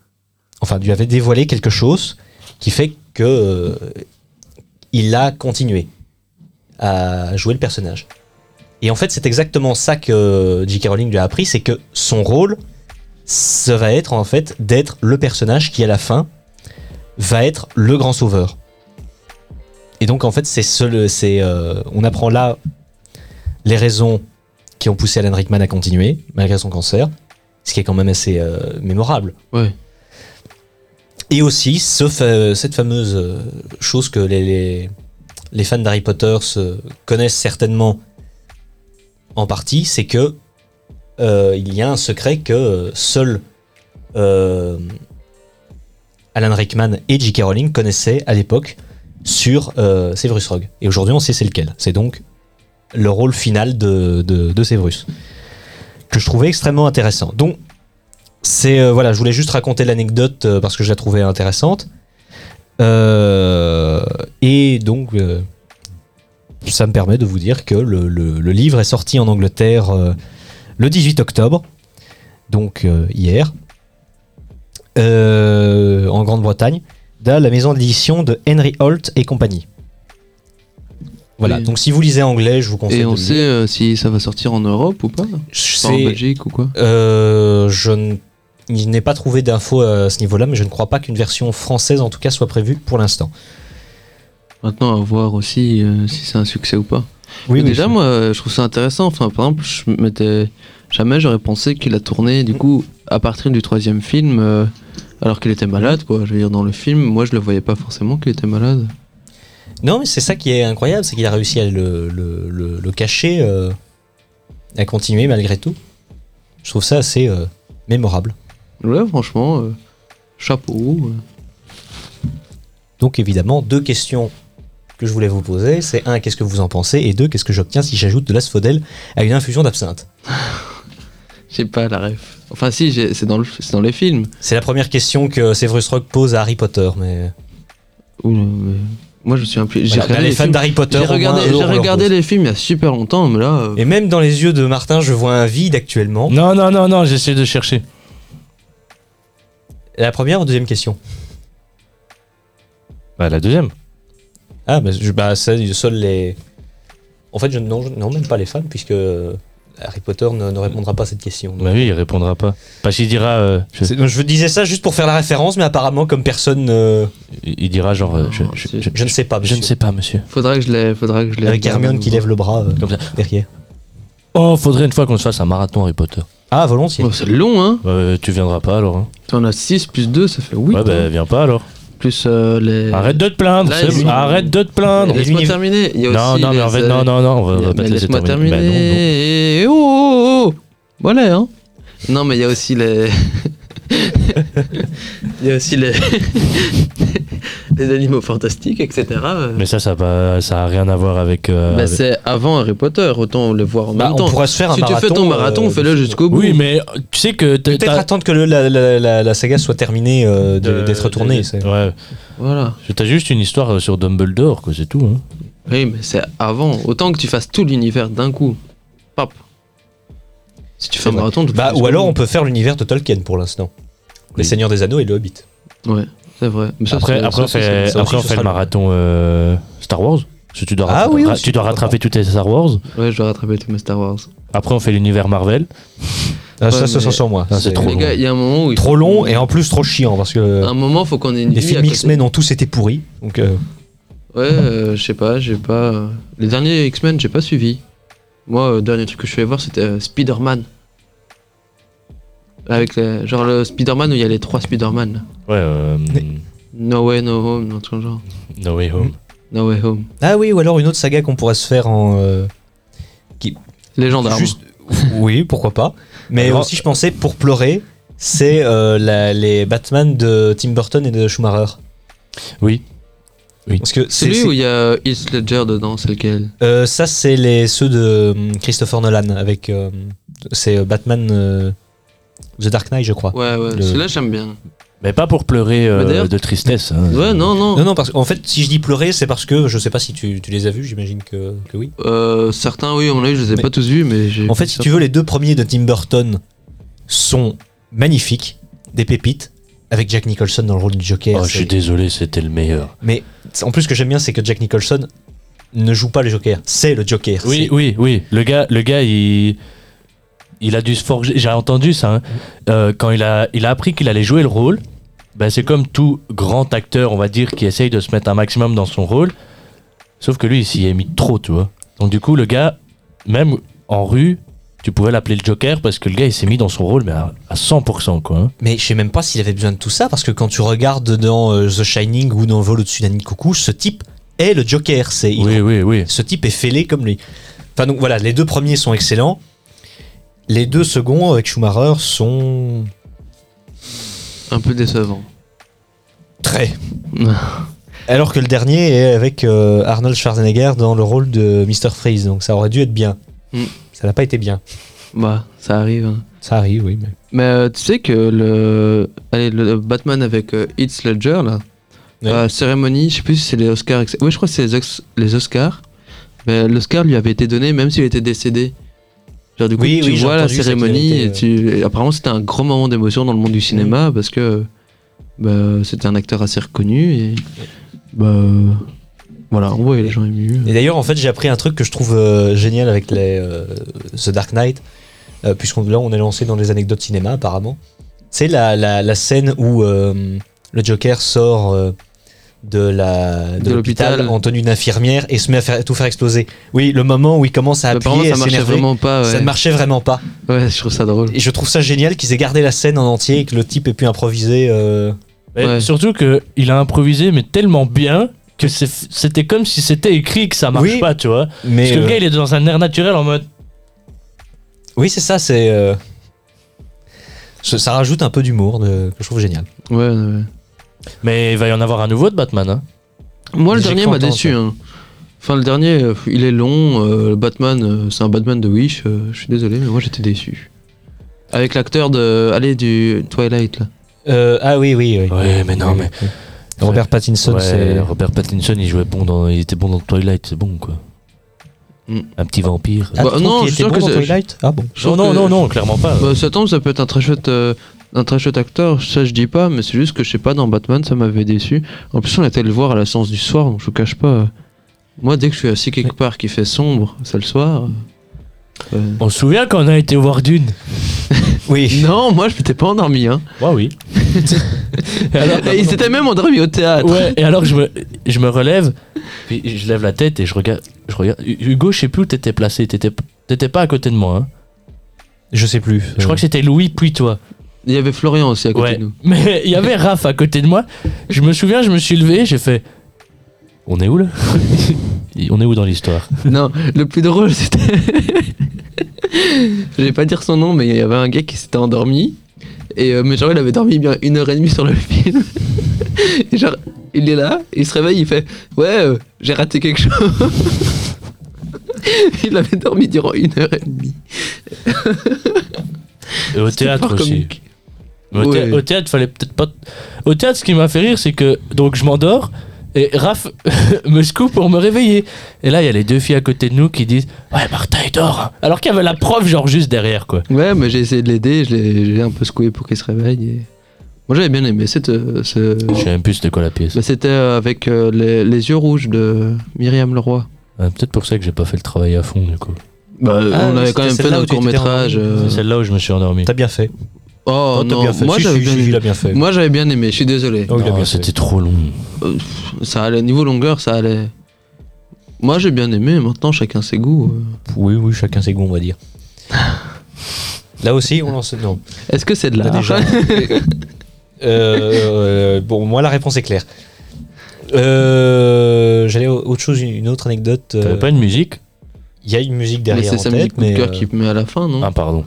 enfin lui avait dévoilé quelque chose qui fait que euh, il a continué à jouer le personnage. Et en fait, c'est exactement ça que J.K. Rowling lui a appris, c'est que son rôle, ça va être en fait d'être le personnage qui à la fin va être le grand sauveur. Et donc en fait, c'est ce, c'est, on apprend là les raisons qui ont poussé Alan Rickman à continuer malgré son cancer, ce qui est quand même assez euh, mémorable. Ouais. Et aussi ce fa- cette fameuse euh, chose que les, les, les fans d'Harry Potter se connaissent certainement en partie, c'est que euh, il y a un secret que euh, seul euh, Alan Rickman et J.K. Rowling connaissaient à l'époque sur Severus Rogue. Et aujourd'hui, on sait c'est lequel. C'est donc le rôle final de, de. Que je trouvais extrêmement intéressant. Donc, c'est euh, voilà, je voulais juste raconter l'anecdote euh, parce que je la trouvais intéressante. Euh, et donc, ça me permet de vous dire que le, le- livre est sorti en Angleterre le 18 octobre, donc hier, en Grande-Bretagne, dans la maison d'édition de Henry Holt et compagnie. Voilà, Oui. donc si vous lisez anglais, je vous conseille Et on sait euh, si ça va sortir en Europe ou pas Enfin, En Belgique ou quoi Euh, je n'ai pas trouvé d'infos à ce niveau-là, mais je ne crois pas qu'une version française, en tout cas, soit prévue pour l'instant. Maintenant, à voir aussi euh, si c'est un succès ou pas. Oui, Mais déjà, moi, je trouve ça intéressant. Enfin, par exemple, je m'étais jamais j'aurais pensé qu'il a tourné du coup à partir du troisième film, euh, alors qu'il était malade, quoi. Je veux dire, dans le film, moi, je le voyais pas forcément qu'il était malade. Non, mais c'est ça qui est incroyable, c'est qu'il a réussi à le, le- le- le cacher, euh, à continuer malgré tout. Je trouve ça assez euh, mémorable. Ouais, franchement, euh, chapeau. Donc évidemment, deux questions que je voulais vous poser, c'est un, qu'est-ce que vous en pensez? Et deux, qu'est-ce que j'obtiens si j'ajoute de l'asphodèle à une infusion d'absinthe? J'ai pas la ref. Enfin, si, c'est dans, le- c'est dans les films. C'est la première question que Severus Rogue pose à Harry Potter, mais... Ouh, mais Moi, je suis un peu. J'ai Voilà, regardé les les fans films- d'Harry Potter, J'ai regardé, j'ai les films il y a super longtemps, mais là. euh, Et même dans les yeux de Martin, je vois un vide actuellement. Non, non, non, non, j'essaie de chercher. La première ou deuxième question? Bah, la deuxième. Ah, bah, je, bah ça, seuls les. En fait, je non, je- non, même pas les fans, puisque euh, Harry Potter ne, ne répondra pas à cette question. Donc, Bah oui, il répondra pas. Parce qu'il dira, euh, je- disais ça juste pour faire la référence, mais apparemment, comme personne. euh, il dira genre, euh, je, Non, je- c'est- je- je ne sais pas. je ne sais pas, monsieur. Faudra que je l'ai. Faudra que je l'ai. Avec Hermione qui lève le bras euh, Comme ça. derrière. Oh, faudrait une fois qu'on se fasse un marathon Harry Potter. Ah, volontiers. Oh, c'est long, hein Ouais, tu viendras pas alors. Hein. T'en as 6 plus 2, ça fait 8. ouais, bah viens pas alors. Plus euh, les. Arrête de te plaindre. Là, ils-. Arrête de te plaindre. Laisse-moi terminer. Il y a Non, aussi non, mais en les, fait, euh, non, non, non, on va, on va Mais pas te laisser laisse-moi terminer. terminer. Bah, non, non. Et- oh, oh, oh. Voilà, hein. Non, mais il y a aussi les. Il y a aussi les. les animaux fantastiques, etc. Mais ça, ça a, pas- ça a rien à voir avec. euh, Bah, avec- c'est avant Harry Potter, autant le voir en Bah, même on temps. pourrait se faire un si marathon. tu fais ton marathon, euh, fais-le jusqu'au bout. Oui, mais euh, tu sais que. Peut-être attendre que le- la, la- la- la saga soit terminée euh, d'être tournée. Ouais, Voilà. t'as juste une histoire euh, sur Dumbledore, quoi, c'est tout. Hein. Oui, mais c'est avant. Autant que tu fasses tout l'univers d'un coup. Pop. Si tu fais un marathon, tu le Bah, ou alors on peut faire l'univers de Tolkien pour l'instant. Les. Seigneurs des Anneaux et le Hobbit. Ouais, c'est vrai. Mais ça, Après, après, ça on fait, ça après aussi, on ce fait sera le marathon euh, Star Wars. Parce que tu dois, Ah oui, tu dois rattraper tous tes Star Wars. Ouais, je dois rattraper tous mes Star Wars. Après, on fait l'univers Marvel. Ah, ça, Ouais, ça, ça sur moi. Ah, c'est trop Les long. gars, y a un moment où il Trop long et en plus trop chiant parce que un moment, faut qu'on ait une les films. X-Men ont tous été pourris. Donc, euh, Ouais, euh, je sais pas, j'ai pas. Les derniers X-Men, j'ai pas suivi. Moi, le dernier truc que je suis allé voir, c'était euh, Spider-Man. Avec les... genre le Spider-Man où il y a les trois Spider-Man. Ouais, euh, No Way No Home, dans tout genre. No Way Home. No Way Home. Ah oui, ou alors une autre saga qu'on pourrait se faire en. euh, Les gendarmes. Juste, oui, pourquoi pas. Mais Alors- aussi, je pensais, pour pleurer, c'est euh, la- les Batman de Tim Burton et de Schumacher. Oui. Parce que c'est, Celui où il y a Heath Ledger dedans, c'est lequel? Euh, ça, c'est les, ceux de hum, Christopher Nolan avec. euh, c'est euh, Batman euh, The Dark Knight, je crois. Ouais, ouais, Le- celui-là j'aime bien. Mais pas pour pleurer euh, Mais d'ailleurs- de tristesse. hein. Ouais, non, non. Non, non, parce qu'en fait, si je dis pleurer, c'est parce que je sais pas si tu, tu les as vus, j'imagine que, que oui. Euh, certains, oui, à mon avis, je les ai Mais- pas tous vus, mais j'ai. En fait, si tu veux, les deux premiers de Tim Burton sont magnifiques, des pépites, avec Jack Nicholson dans le rôle du Joker. Oh, je suis c'est- désolé, c'était le meilleur. Mais en plus, ce que j'aime bien, c'est que Jack Nicholson ne joue pas le Joker, c'est le Joker. Oui, oui, oui. Le gars, le gars, il, il a dû se forger. J'ai entendu ça. hein. Euh, quand il a, il a appris qu'il allait jouer le rôle, ben c'est comme tout grand acteur, on va dire, qui essaye de se mettre un maximum dans son rôle. Sauf que lui, il s'y est mis trop, tu vois. Donc du coup, le gars, même en rue, tu pouvais l'appeler le Joker parce que le gars, il s'est mis dans son rôle, mais à, à 100%, quoi. hein. Mais je sais même pas s'il avait besoin de tout ça, parce que quand tu regardes dans euh, The Shining ou dans Vol au-dessus d'un nid de coucou, ce type est le Joker. C'est, il- Oui, oui, oui. Ce type est fêlé comme lui. Enfin, donc voilà, les deux premiers sont excellents. Les deux seconds avec Schumacher sont Un peu décevant. très. Alors que le dernier est avec euh, Arnold Schwarzenegger dans le rôle de Mr. Freeze, donc ça aurait dû être bien. Mm. Ça n'a pas été bien. Bah, ça arrive. hein. Ça arrive, oui. Mais... Mais euh, tu sais que le, allez, le Batman avec euh, Heath Ledger, là, Ouais. à la cérémonie, je sais plus si c'est les Oscars. Oui, je crois que c'est les, les Oscars. Mais l'Oscar lui avait été donné même s'il était décédé. Genre, du coup, Oui, tu oui, vois la cérémonie et tu. et apparemment, c'était un grand moment d'émotion dans le monde du cinéma parce que bah, c'était un acteur assez reconnu et. Bah. Voilà, on voyait les gens émus. Et d'ailleurs, en fait, j'ai appris un truc que je trouve euh, génial avec les, euh, The Dark Knight, euh, puisqu'on là, on est lancé dans les anecdotes cinéma, apparemment. C'est la, la, la scène où euh, le Joker sort euh, de la de, De l'hôpital l'hôpital. en tenue d'infirmière et se met à, faire, à tout faire exploser. Oui, le moment où il commence à appuyer, ça à marchait vraiment pas. ça ne marchait vraiment pas. ouais, je trouve ça drôle. Et je trouve ça génial qu'ils aient gardé la scène en entier et que le type ait pu improviser. euh, Ouais. Surtout qu'il a improvisé, mais tellement bien que c'était comme si c'était écrit que ça marche Oui. pas, tu vois. Mais Parce que le euh, gars, il est dans un air naturel en mode. oui, c'est ça. C'est euh, ça ça rajoute un peu d'humour de- que je trouve génial. Ouais, ouais. Mais il va y en avoir un nouveau de Batman, hein. Moi, le dernier m'a déçu. hein. Enfin, le dernier, euh, il est long. euh, le Batman, euh, c'est un Batman de Wish. euh, je suis désolé, mais moi, j'étais déçu. Avec l'acteur de. Allez, du Twilight, là. Euh, ah oui, oui, oui. Ouais, mais non, mais- Robert Pattinson, Ouais, c'est. Robert Pattinson, il jouait bon dans, il était bon dans Twilight, c'est bon quoi. Mm. Un petit vampire. Ah, Bah, non, je suis sûr bon que Twilight? Ah bon. Non, non, que- non, non, clairement pas. Bah, ça tombe, ça peut être un très chouette. euh, un très chouette acteur, ça je dis pas, mais c'est juste que je sais pas, dans Batman ça m'avait déçu. En plus, on était le voir à la séance du soir, donc je vous cache pas. euh, Moi, dès que je suis assis quelque part qui fait sombre, c'est le soir. euh, On se souvient quand on a été voir Dune Oui. Non, moi je m'étais pas endormi. Hein. Ouais, oui. Et alors- Et il s'était même endormi au théâtre. Ouais, et alors je me, je me relève, puis je lève la tête et je regarde. Je regarde. Hugo, je sais plus où t'étais placé, t'étais t'étais pas à côté de moi. Hein. Je sais plus. Je crois que c'était Louis puis toi. Il y avait Florian aussi à côté Ouais. de nous. Mais il y avait Raph à côté de moi. Je me souviens, je me suis levé, j'ai fait. On est où là? On est où dans l'histoire? Non, le plus drôle c'était. Je vais pas dire son nom, mais il y avait un gars qui s'était endormi. Et euh, mais genre, il avait dormi bien une heure et demie sur le film. et genre, il est là, il se réveille, il fait Ouais, euh, j'ai raté quelque chose. il avait dormi durant une heure et demie. Et au théâtre aussi. comique. Au, thé- Ouais. au théâtre, fallait peut-être pas. Au théâtre, ce qui m'a fait rire, c'est que donc je m'endors et Raph me scoop pour me réveiller. Et là, il y a les deux filles à côté de nous qui disent Ouais, Martin, il dort. hein. Alors qu'il y avait la prof, genre juste derrière, quoi. Ouais, mais j'ai essayé de l'aider, je l'ai un peu secoué pour qu'il se réveille. et- Moi j'avais bien aimé cette. euh, ce- Je sais même plus c'était quoi la pièce. Bah, c'était euh, avec euh, les, les yeux rouges de Myriam Leroy. Ah, peut-être pour ça que j'ai pas fait le travail à fond, du coup. Bah, Ah, on avait quand même fait notre tu court t'étais métrage. endormi. C'est celle-là où je me suis endormi. T'as bien fait. Oh, Oh, non, bien fait. moi Si, j'avais si, bien, si, bien fait. Moi j'avais bien aimé, je suis désolé. Oh, il a Non, bien C'était trop long. Ça allait, niveau longueur, ça allait. Moi j'ai bien aimé, maintenant chacun ses goûts. euh. Oui, oui, chacun ses goûts, on va dire. Là aussi, on lance. Non. Est-ce que c'est de Là, l'art déjà. Euh, bon, moi, la réponse est claire. Euh, J'allais autre chose, une autre anecdote. T'avais euh, pas une musique? Il y a une musique Mais derrière c'est en sa musique coup de mais cœur euh, qui met à la fin, non? Ah, pardon.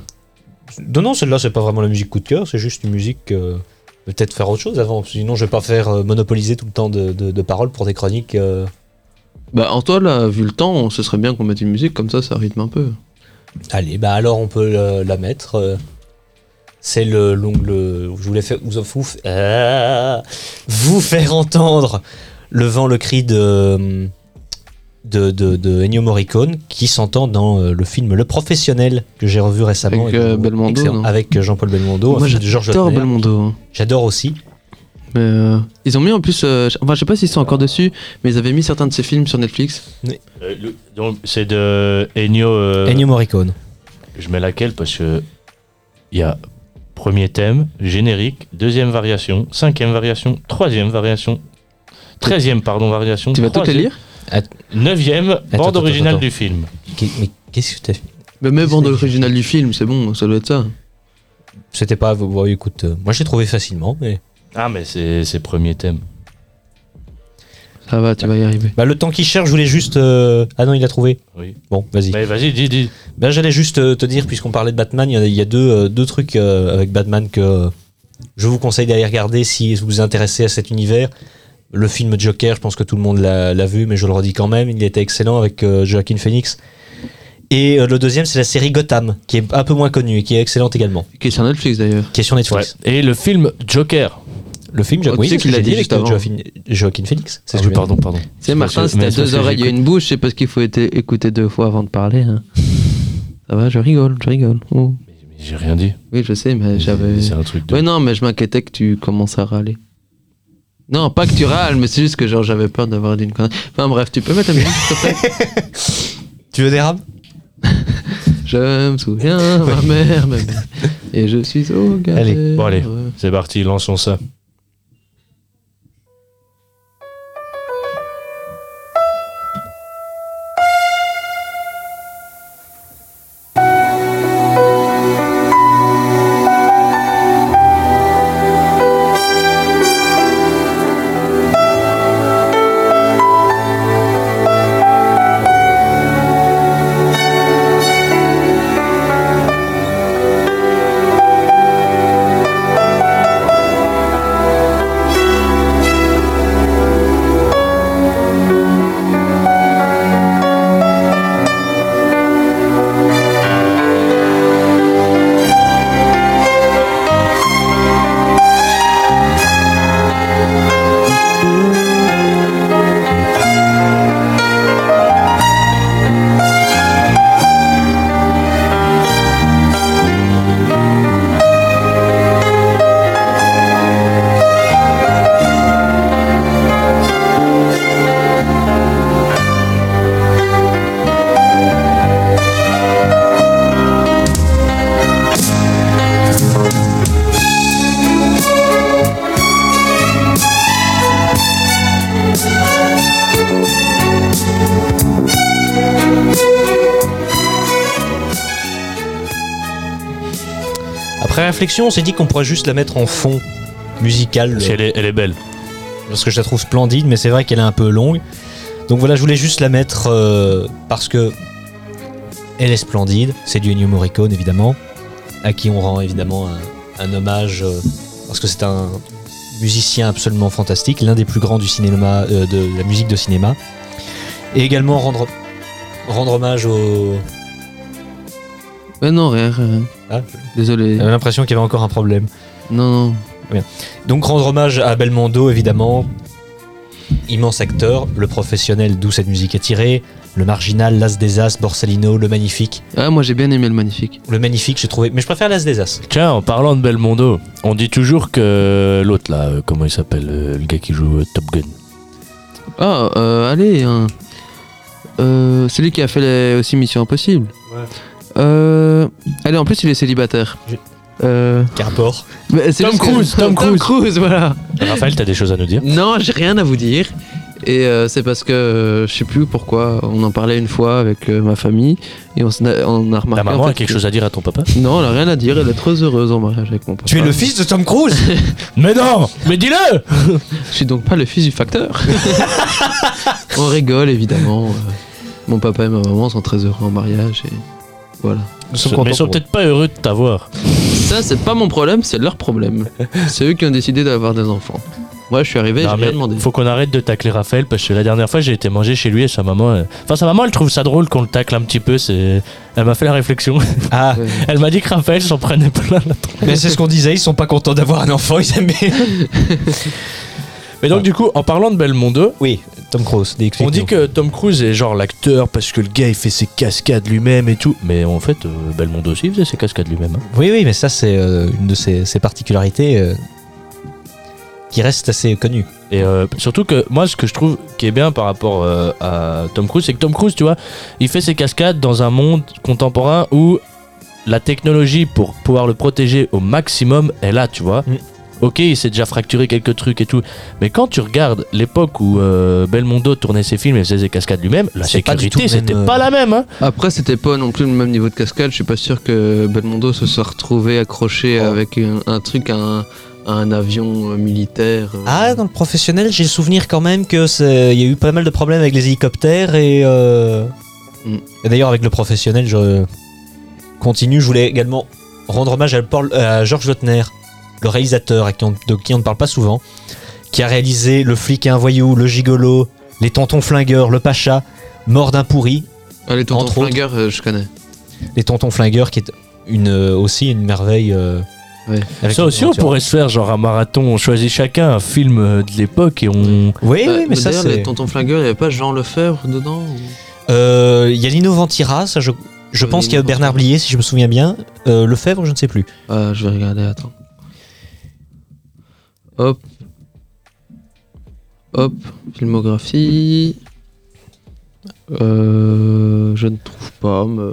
Non, non, celle-là, c'est pas vraiment la musique coup de cœur, c'est juste une musique. euh, Peut-être faire autre chose avant, sinon je vais pas faire euh, monopoliser tout le temps de, de, de paroles pour des chroniques. euh. Bah en toi là, vu le temps, ce serait bien qu'on mette une musique comme ça, ça rythme un peu. Allez, bah alors on peut la mettre. C'est le l'ongle. Je voulais faire vous, vous, ah, vous faire entendre le vent, le cri de de, de, de Ennio Morricone qui s'entend dans euh, le film Le Professionnel que j'ai revu récemment Avec, euh, Belmondo, avec euh, Jean-Paul Belmondo, Moi j'adore. Belmondo. hein. J'adore aussi. Mais euh, ils ont mis en plus, euh, enfin je sais pas s'ils sont encore dessus, mais ils avaient mis certains de ces films sur Netflix. Euh, c'est de Ennio. euh, Ennio Morricone. Je mets laquelle parce que il y a premier thème, générique, deuxième variation, cinquième variation, troisième variation, treizième pardon variation, Tu vas toutes les lire? Neuvième Attends, bande attends, originale attends. du film. Mais qu'est-ce que t'as fait Mais même bande originale du film, c'est bon, ça doit être ça. C'était pas. Bon, écoute, euh, moi j'ai trouvé facilement, mais. Ah mais c'est c'est premier thème. Ça va, tu vas y arriver. Bah, le temps qu'il cherche, je voulais juste. euh, Ah non, il a trouvé. Oui. Bon, vas-y. Vas-y, dis, dis. Ben, j'allais juste euh, te dire, puisqu'on parlait de Batman, il y a, il y a deux, euh, deux trucs euh, avec Batman que euh, je vous conseille d'aller regarder si vous vous intéressez à cet univers. Le film Joker, je pense que tout le monde l'a vu, mais je le redis quand même, il était excellent avec euh, Joaquin Phoenix. Et euh, le deuxième, c'est la série Gotham, qui est un peu moins connue et qui est excellente également, Qui est sur Netflix d'ailleurs. qui est sur Ouais. Netflix. Et le film Joker. Le film, Oh, tu oui, c'est ce qu'il j'ai dit dit avec juste avant. Joaquin, Joaquin Phoenix. C'est Ah oui, pardon, pardon. Sais, Martin, si t'as c'est deux oreilles et une bouche, c'est parce qu'il faut écouter deux fois avant de parler. hein. Ça va, je rigole, je rigole. Oh. J'ai rien dit. Oui, je sais, mais j'avais. C'est un truc de. Ouais, non, mais je m'inquiétais que tu commences à râler. Non, pas que tu râles, mais c'est juste que genre j'avais peur d'avoir dit une connerie. Enfin bref, tu peux mettre la musique, s'il te plaît Tu veux des rames? Je me souviens, ma mère, ma mère. Et je suis au galère. Allez, bon, allez. C'est parti, lançons ça. Réflexion, on s'est dit qu'on pourrait juste la mettre en fond musical. Parce qu'elle est, elle est belle. parce que je la trouve splendide, mais c'est vrai qu'elle est un peu longue. Donc voilà, je voulais juste la mettre euh, parce que elle est splendide. C'est du Ennio Morricone, évidemment, à qui on rend évidemment un, un hommage euh, parce que c'est un musicien absolument fantastique, l'un des plus grands du cinéma, euh, de la musique de cinéma, et également rendre rendre hommage au. Ouais, non, rien, rien. Ah, Désolé. j'avais l'impression qu'il y avait encore un problème. Non, non. Donc rendre hommage à Belmondo, évidemment. Immense acteur, le professionnel d'où cette musique est tirée, le marginal, l'as des as, Borsalino, le magnifique. Ah, moi j'ai bien aimé le magnifique. Le magnifique, j'ai trouvé. Mais je préfère l'as des as. Tiens, en parlant de Belmondo, on dit toujours que l'autre là, euh, comment il s'appelle, euh, le gars qui joue euh, Top Gun. Ah, euh, allez. hein. Euh, c'est lui qui a fait les, aussi Mission Impossible. Euh... Allez, en plus, il est célibataire. J'ai- Euh... Qu'importe. mais c'est Tom Cruise, Tom Cruise. voilà. Raphaël, t'as des choses à nous dire? Non, j'ai rien à vous dire. Et euh, c'est parce que euh, je sais plus pourquoi on en parlait une fois avec euh, ma famille et on, a- on a remarqué. Ta maman en a quelque que- chose à dire à ton papa? Non, elle a rien à dire. Elle est très heureuse en mariage avec mon papa. Tu es le fils de Tom Cruise? Mais non Mais dis-le Je suis donc pas le fils du facteur. on rigole évidemment. Mon papa et ma maman sont très heureux en mariage et voilà. Nous sommes Mais contents ils sont peut-être pas heureux de t'avoir. Ça, c'est pas mon problème, c'est leur problème. C'est eux qui ont décidé d'avoir des enfants. Moi, je suis arrivé, j'ai rien demandé. faut qu'on arrête de tacler Raphaël parce que la dernière fois j'ai été manger chez lui et sa maman. euh, Enfin, sa maman elle trouve ça drôle qu'on le tacle un petit peu. C'est... Elle m'a fait la réflexion. Ah, Ouais. Elle m'a dit que Raphaël s'en prenait plein la tronche. mais c'est ce qu'on disait, ils sont pas contents d'avoir un enfant, ils aiment bien. Mais donc, du coup, en parlant de Belmondo, Oui, Tom Cruise, on dit que Tom Cruise est genre l'acteur parce que le gars il fait ses cascades lui-même et tout. Mais en fait, euh, Belmondo aussi il faisait ses cascades lui-même. hein. Oui, oui, mais ça, c'est euh, une de ses, ses particularités euh, qui reste assez connue. Et euh, surtout que moi, ce que je trouve qui est bien par rapport à Tom Cruise, c'est que Tom Cruise, tu vois, il fait ses cascades dans un monde contemporain où la technologie pour pouvoir le protéger au maximum est là, tu vois. Mm. Ok, il s'est déjà fracturé quelques trucs et tout, mais quand tu regardes l'époque où euh, Belmondo tournait ses films et faisait ses cascades lui-même, la pas sécurité c'était même, euh, pas la même. Hein. Après, c'était pas non plus le même niveau de cascade. Je suis pas sûr que Belmondo se soit retrouvé accroché Oh. avec un, un truc à un, un avion euh, militaire. euh. Ah, dans le professionnel, j'ai le souvenir quand même que c'est- il y a eu pas mal de problèmes avec les hélicoptères et, euh, Mm. et d'ailleurs avec le professionnel, je continue. Je voulais également rendre hommage à, Paul- à Georges Lautner, le réalisateur à qui on- de qui on ne parle pas souvent, qui a réalisé Le flic et un voyou, Le gigolo, Les tontons flingueurs, Le pacha, Mort d'un pourri, Ah, les tontons flingueurs, euh, je connais. Les tontons flingueurs, qui est une, euh, aussi une merveille. euh, Ouais. Ça aussi, on pourrait se faire genre un marathon. On choisit chacun un film de l'époque et on. Oui, Bah, oui, mais ça c'est. les tontons flingueurs, il y avait pas Jean Lefebvre dedans ou- Euh, Il y a Lino Ventira, ça je, je Euh, pense qu'il y a Bernard. Blier si je me souviens bien. Euh, Lefebvre, je ne sais plus. Ah, je vais regarder, attends. Hop. Hop, filmographie. Euh, je ne trouve pas. mais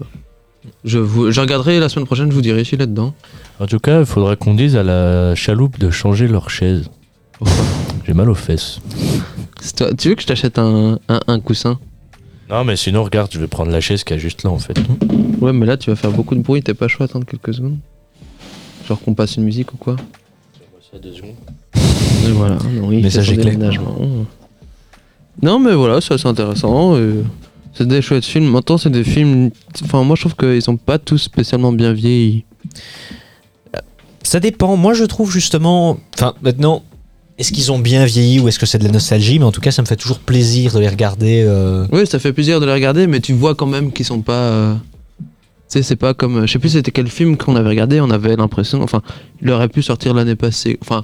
Je, vous, je regarderai la semaine prochaine, je vous dirai s'il est dedans. En tout cas, il faudrait qu'on dise à la chaloupe de changer leur chaise. J'ai mal aux fesses. Toi- Tu veux que je t'achète un, un, un coussin? Non, mais sinon, regarde, je vais prendre la chaise qui est juste là en fait. Ouais, mais là tu vas faire beaucoup de bruit, t'es pas chaud à attendre quelques secondes Genre qu'on passe une musique ou quoi? Et voilà, non, il fait son déménagement. Non, mais voilà, c'est assez intéressant. et C'est des chouettes films. Maintenant, c'est des films. Enfin, moi, je trouve qu'ils sont pas tous spécialement bien vieillis. Ça dépend. Moi, je trouve justement. Enfin, maintenant, est-ce qu'ils ont bien vieilli ou est-ce que c'est de la nostalgie? Mais en tout cas, ça me fait toujours plaisir de les regarder. euh, Oui, ça fait plaisir de les regarder, mais tu vois quand même qu'ils sont pas. euh, Tu sais, c'est pas comme. Je sais plus c'était quel film qu'on avait regardé, on avait l'impression. Enfin, il aurait pu sortir l'année passée. Enfin,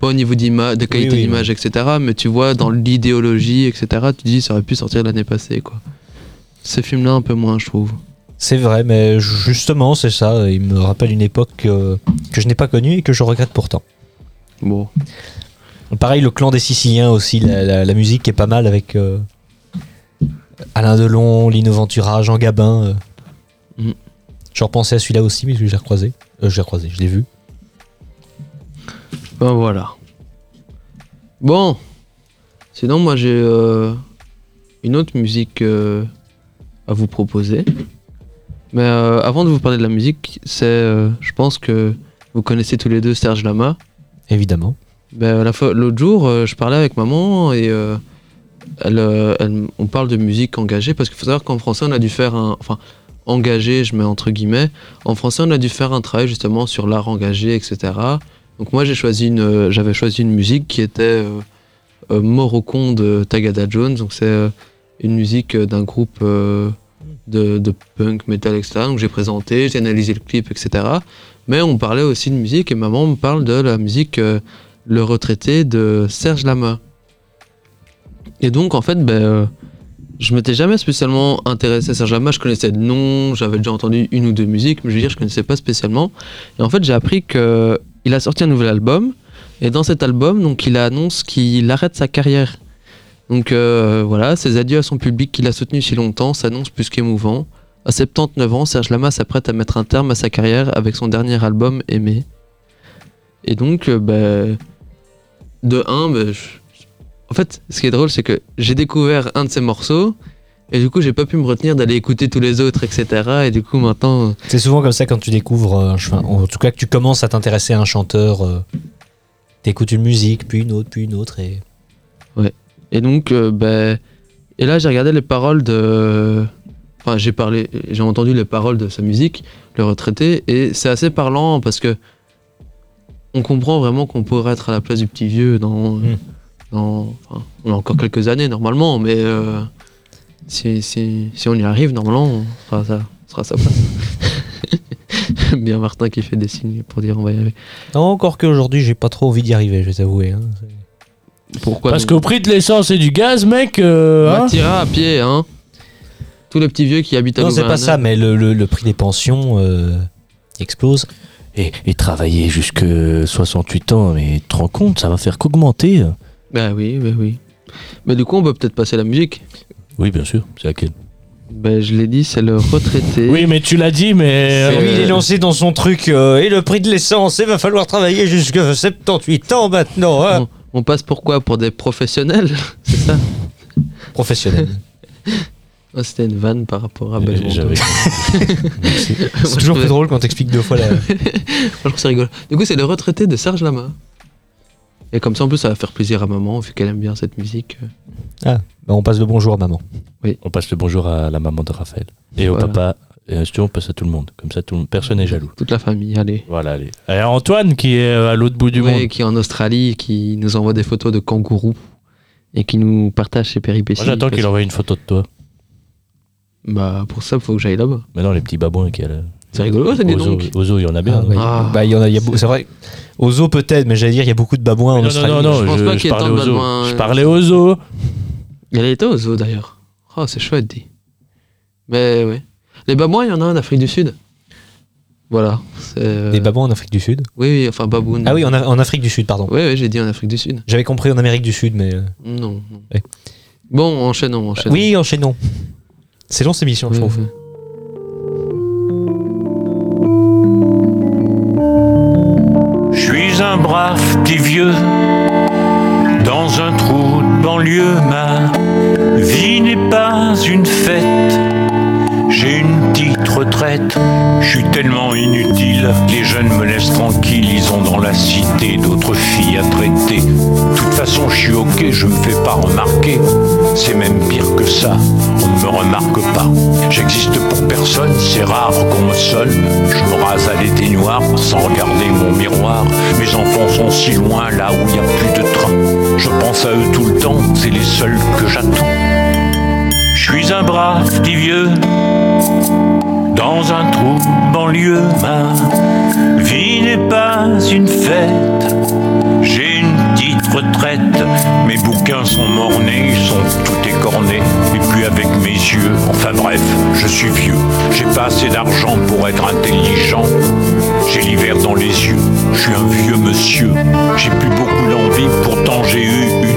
pas au niveau de qualité oui, d'image, etc. Mais tu vois, dans l'idéologie, etc., tu dis ça aurait pu sortir l'année passée, quoi. Ces films-là, un peu moins, je trouve. C'est vrai, mais justement, c'est ça. Il me rappelle une époque que je n'ai pas connue et que je regrette pourtant. Bon. Pareil, le clan des Siciliens aussi, la, la- la musique est pas mal avec euh, Alain Delon, Lino Ventura, Jean Gabin. euh. Mhm. Je repensais à celui-là aussi, mais je l'ai recroisé. Euh, je l'ai recroisé, je l'ai vu. Ben voilà. Bon. Sinon, moi, j'ai euh, une autre musique euh, à vous proposer. Mais euh, avant de vous parler de la musique, c'est, je pense que vous connaissez tous les deux Serge Lama. Évidemment. Ben, l'autre jour, je parlais avec maman et elle, elle- on parle de musique engagée parce qu'il faut savoir qu'en français, on a dû faire un. Enfin, engagé, je mets entre guillemets. En français, on a dû faire un travail justement sur l'art engagé, etc. Donc, moi, euh, j'avais choisi une musique qui était euh, euh, Morocon de Tagada Jones. Donc, c'est une musique d'un groupe de, punk, metal, etc. Donc, j'ai présenté, j'ai analysé le clip, etc. Mais on parlait aussi de musique et maman me parle de la musique. le retraité de Serge Lama. Et donc, en fait, ben, je m'étais jamais spécialement intéressé à Serge Lama. Je connaissais de nom, j'avais déjà entendu une ou deux musiques, mais je veux dire, je connaissais pas spécialement. Et en fait, j'ai appris que il a sorti un nouvel album. Et dans cet album, donc, il annonce qu'il arrête sa carrière. Donc euh, voilà, ses adieux à son public qu'il a soutenu si longtemps s'annoncent plus qu'émouvant. À 79 ans, Serge Lama s'apprête à mettre un terme à sa carrière avec son dernier album Aimé. Et donc, euh, bah, de 1, en fait, ce qui est drôle, c'est que j'ai découvert un de ses morceaux. Et du coup, j'ai pas pu me retenir d'aller écouter tous les autres, etc. Et du coup, maintenant, C'est souvent comme ça quand tu découvres, euh, en tout cas que tu commences à t'intéresser à un chanteur, euh, t'écoutes une musique, puis une autre, puis une autre, et Et donc, euh, ben, et là, j'ai regardé les paroles de. Enfin, j'ai parlé, j'ai entendu les paroles de sa musique, Le Retraité, et c'est assez parlant parce que on comprend vraiment qu'on pourrait être à la place du petit vieux dans. Mm. dans enfin, on a encore quelques années normalement, mais euh, si, si, si on y arrive, normalement, on sa- on sera sa place. Bien Martin qui fait des signes pour dire on va y arriver. non, encore qu'aujourd'hui, j'ai pas trop envie d'y arriver, je vais t'avouer. hein. Pourquoi Parce qu'au prix de l'essence et du gaz, mec. euh, On hein, tira à pied, hein. Tous les petits vieux qui habitent à Non, c'est pas ça, mais le, le- le prix des pensions euh, explose. et, et travailler jusque 68 ans, mais tu te rends compte, ça va faire qu'augmenter. Bah oui, bah oui. Mais du coup, on peut peut-être passer à la musique. Oui, bien sûr, c'est laquelle Bah, je l'ai dit, c'est le retraité. Oui, mais tu l'as dit, mais. C'est euh, Lui, il est lancé dans son truc, euh, et le prix de l'essence, il va falloir travailler jusqu'à 78 ans maintenant. hein. On passe pourquoi? Pour des professionnels C'est ça? Professionnel. Ah, C'était une vanne par rapport à euh. Moi, C'est toujours plus drôle quand t'expliques deux fois la. Moi, je trouve ça rigolo. Du coup, c'est le retraité de Serge Lama. Et comme ça, en plus, ça va faire plaisir à maman, vu qu'elle aime bien cette musique. Bah, on passe le bonjour à maman. On passe le bonjour à la maman de Raphaël. Et au papa. Et euh, surtout, on passe à tout le monde. Comme ça, tout le monde- personne n'est jaloux. Toute la famille, allez. Voilà, allez. Et Antoine, qui est euh, à l'autre bout du Ouais, monde. qui est en Australie, qui nous envoie des photos de kangourous. Et qui nous partage ses péripéties. Moi, j'attends qu'il envoie une photo de toi. Bah, pour ça, il faut que j'aille là-bas. Mais non, les petits babouins qui a là. C'est rigolo, ça, dis donc. aux zoo, il y en a bien. Ah, ouais. Ah. Bah, il y en a, il y a c'est vrai. Aux zoo peut-être, mais j'allais dire, il y a beaucoup de babouins en non, non, Australie. non, non, Je pense je, pas je qu'il y ait parlais tant de aux zoo. babouins, Je euh. parlais aux zoo. Elle était d'ailleurs. Oh, c'est chouette dit. Mais oui. Les babouins, il y en a en Afrique du Sud. Voilà. c'est, euh, Des babouins en Afrique du Sud. Oui, oui, enfin baboun. Ah oui, en, A- en Afrique du Sud, pardon. Oui, oui, j'ai dit en Afrique du Sud. J'avais compris en Amérique du Sud, mais. euh, Non, non. Ouais. Bon, enchaînons, enchaînons. Oui, enchaînons. C'est long cette émission, je Oui, trouve. oui. Je suis un brave petit vieux dans un trou de banlieue. Ma vie n'est pas une fête. Retraite. Je suis tellement inutile. Les jeunes me laissent tranquille. Ils ont dans la cité d'autres filles à traiter. De toute façon, je suis ok. Je me fais pas remarquer. C'est même pire que ça. On ne me remarque pas. J'existe pour personne. C'est rare qu'on me sonne. Je me rase à l'éteignoir sans regarder mon miroir. Mes enfants sont si loin là où il n'y a plus de train. Je pense à eux tout le temps. C'est les seuls que j'attends. Je suis un brave petit vieux dans un trou banlieue. Ma vie n'est pas une fête. J'ai une petite retraite. Mes bouquins sont mornés, ils sont tout écornés. Et puis avec mes yeux, enfin bref, je suis vieux. J'ai pas assez d'argent pour être intelligent. J'ai l'hiver dans les yeux, je suis un vieux monsieur. J'ai plus beaucoup l'envie, pourtant j'ai eu une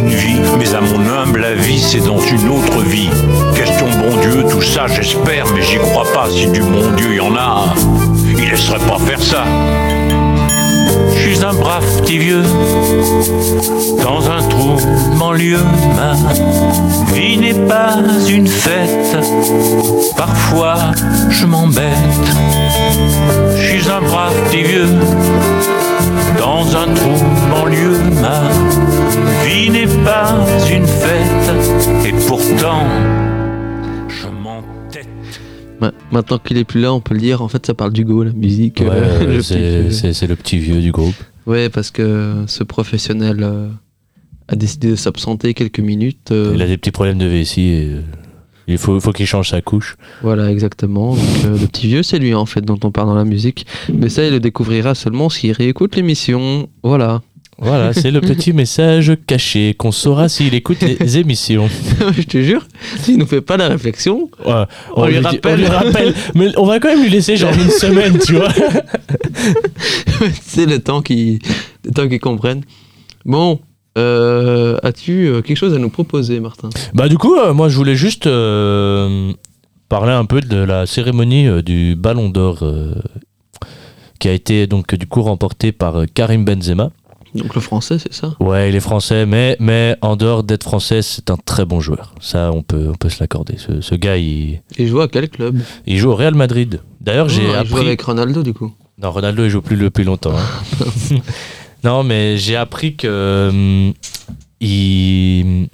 Mais à mon humble avis, c'est dans une autre vie. Question bon Dieu, tout ça j'espère, mais j'y crois pas. Si du bon Dieu y en a, il laisserait pas faire ça. Je suis un brave petit vieux dans un trou banlieue. Ma vie n'est pas une fête. Parfois je m'embête. Je suis un brave petit vieux dans un trou banlieue. Ma vie n'est pas une fête. Et pourtant, je m'entête. Ma- Maintenant qu'il est plus là, on peut le dire. En fait, ça parle d'Hugo, la musique. Ouais, euh, c'est le petit vieux du groupe. Ouais, parce que ce professionnel euh, a décidé de s'absenter quelques minutes. euh, Il a des petits problèmes de vessie et euh, il faut, faut qu'il change sa couche. Voilà, exactement. Donc, euh, le petit vieux, c'est lui en fait dont on parle dans la musique. Mais ça, il le découvrira seulement s'il réécoute l'émission. Voilà. Voilà, c'est le petit message caché qu'on saura s'il écoute les émissions. Je te jure, s'il nous fait pas la réflexion, Ouais, On lui dit- rappelle. on lui rappelle. Mais on va quand même lui laisser genre une semaine, tu vois. c'est le temps qu'il le temps qu'il comprenne. Bon, euh, as-tu euh, quelque chose à nous proposer, Martin? Bah du coup, euh, moi je voulais juste euh, parler un peu de la cérémonie du Ballon d'Or qui a été donc du coup remportée par Karim Benzema. Donc le français, c'est ça? Ouais, il est français, mais, mais en dehors d'être français, c'est un très bon joueur. Ça, on peut, on peut se l'accorder. Ce, ce gars, il, Il joue à quel club? il joue au Real Madrid. D'ailleurs, j'ai Ah, Il joue appris. avec Ronaldo, du coup. Non, Ronaldo, il joue plus depuis longtemps. hein. non, mais j'ai appris que hum, il,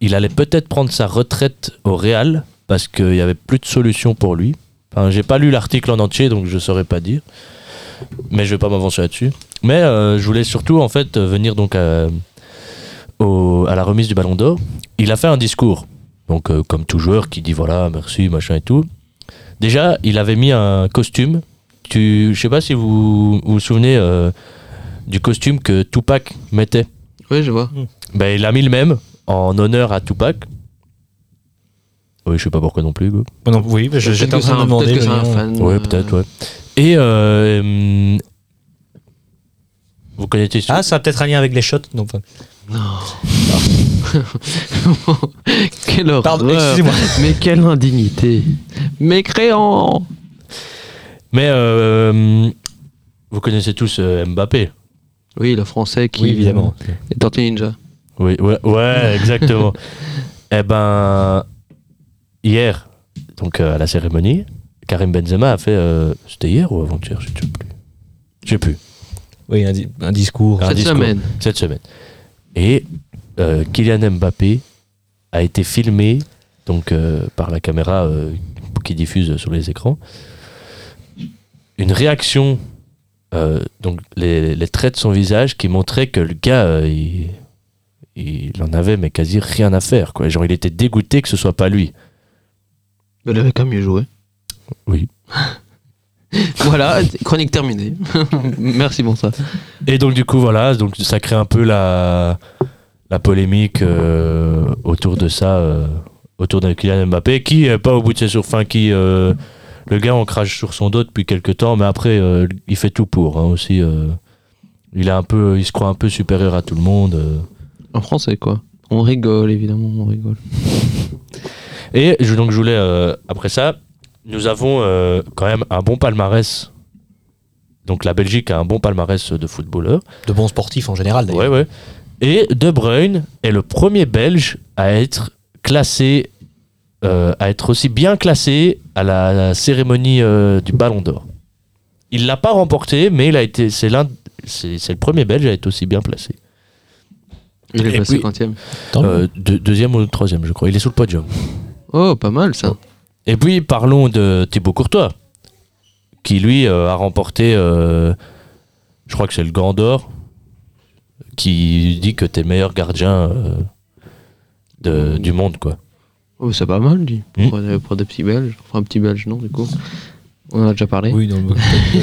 il allait peut-être prendre sa retraite au Real parce qu'il n'y avait plus de solution pour lui. Enfin, j'ai pas lu l'article en entier, donc je saurais pas dire. Mais je vais pas m'avancer là-dessus. Mais euh, je voulais surtout en fait euh, venir donc à, au- à la remise du Ballon d'Or. Il a fait un discours, donc euh, comme tout joueur qui dit voilà merci machin et tout. Déjà, il avait mis un costume tu, je sais pas si vous vous, vous souvenez euh, du costume que Tupac mettait. Oui, je vois. Ben, il a mis le même en honneur à Tupac. Oui, je sais pas pourquoi non plus. quoi. Bon, non, oui, mais je- Peut-être j'étais que en c'est train de un- demander. peut-être que c'est le un fan. Ouais, euh, peut-être, ouais. Et euh, hum, vous connaissez Ah, ça a peut-être un lien avec les shots. Non, enfin, Quelle horreur Pardon, excusez-moi. Mais quelle indignité Mécréant Mais euh, hum, vous connaissez tous euh, Mbappé. Oui, le français qui Oui, évidemment. est Tortue Ninja. Oui, ouais, ouais exactement. eh ben, hier, donc euh, à la cérémonie, Karim Benzema a fait. euh, C'était hier ou avant-hier Je sais plus. Je sais plus. Oui, un, di- un discours. Un Cette discours. semaine. Cette semaine. Et euh, Kylian Mbappé a été filmé donc euh, par la caméra euh, qui diffuse sur les écrans. Une réaction, euh, donc les, les traits de son visage qui montraient que le gars, euh, il, il en avait mais quasi rien à faire. Quoi. Genre, il était dégoûté que ce soit pas lui. Mais il avait quand même mieux joué. Oui. voilà, chronique terminée. Merci pour ça. Et donc du coup voilà, donc ça crée un peu la, la polémique euh, autour de ça, autour de Kylian Mbappé, qui est pas au bout de ses enfin qui le gars on crache sur son dos depuis quelques temps, mais après euh, il fait tout pour hein, aussi. euh, il est un peu, il se croit un peu supérieur à tout le monde. euh. En français, quoi. On rigole, évidemment, on rigole. Et je, donc je voulais euh, après ça, nous avons euh, quand même un bon palmarès. Donc la Belgique a un bon palmarès de footballeurs. De bons sportifs en général, d'ailleurs. Ouais, ouais. Et De Bruyne est le premier Belge à être classé, euh, à être aussi bien classé à la, la cérémonie euh, du Ballon d'Or. Il l'a pas remporté, mais il a été, c'est l'un, c'est, c'est le premier Belge à être aussi bien placé. Il est passé puis- 50 Tant mieux. Euh, deux- deuxième ou troisième, je crois. Il est sur le podium. Oh, pas mal ça. Et puis parlons de Thibaut Courtois, qui lui euh, a remporté, euh, je crois que c'est le Grand d'Or, qui dit que t'es le meilleur gardien euh, de- du monde, quoi. Oh, c'est pas mal, dit. Hmm. Pour, des- pour des petits Belges. Enfin, un petit Belge, non, du coup. On en a déjà parlé. Oui, dans le, dans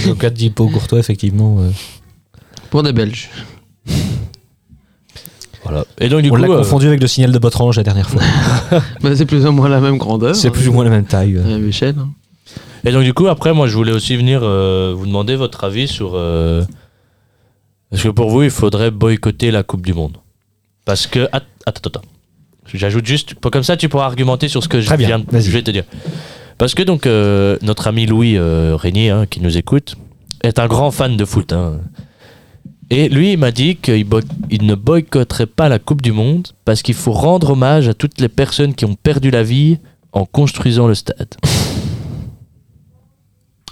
le cas de Dipo Courtois, effectivement. euh, Pour des Belges. Voilà. Et donc du on coup, l'a euh, confondu avec le signal de Botrange la dernière fois. Bah, c'est plus ou moins la même grandeur. C'est hein. plus ou moins la même taille. euh. La même échelle. hein. et donc du coup, après, moi, je voulais aussi venir euh, vous demander votre avis sur. euh, Est-ce que pour vous, il faudrait boycotter la Coupe du Monde? Parce que att- attends, attends. J'ajoute juste, pour- comme ça, tu pourras argumenter sur ce que je Très bien, viens, de- vas-y. je vais te dire. Parce que donc euh, notre ami Louis euh, Régnier, hein, qui nous écoute, est un grand fan de foot. hein. Et lui, il m'a dit qu'il il ne boycotterait pas la Coupe du Monde parce qu'il faut rendre hommage à toutes les personnes qui ont perdu la vie en construisant le stade.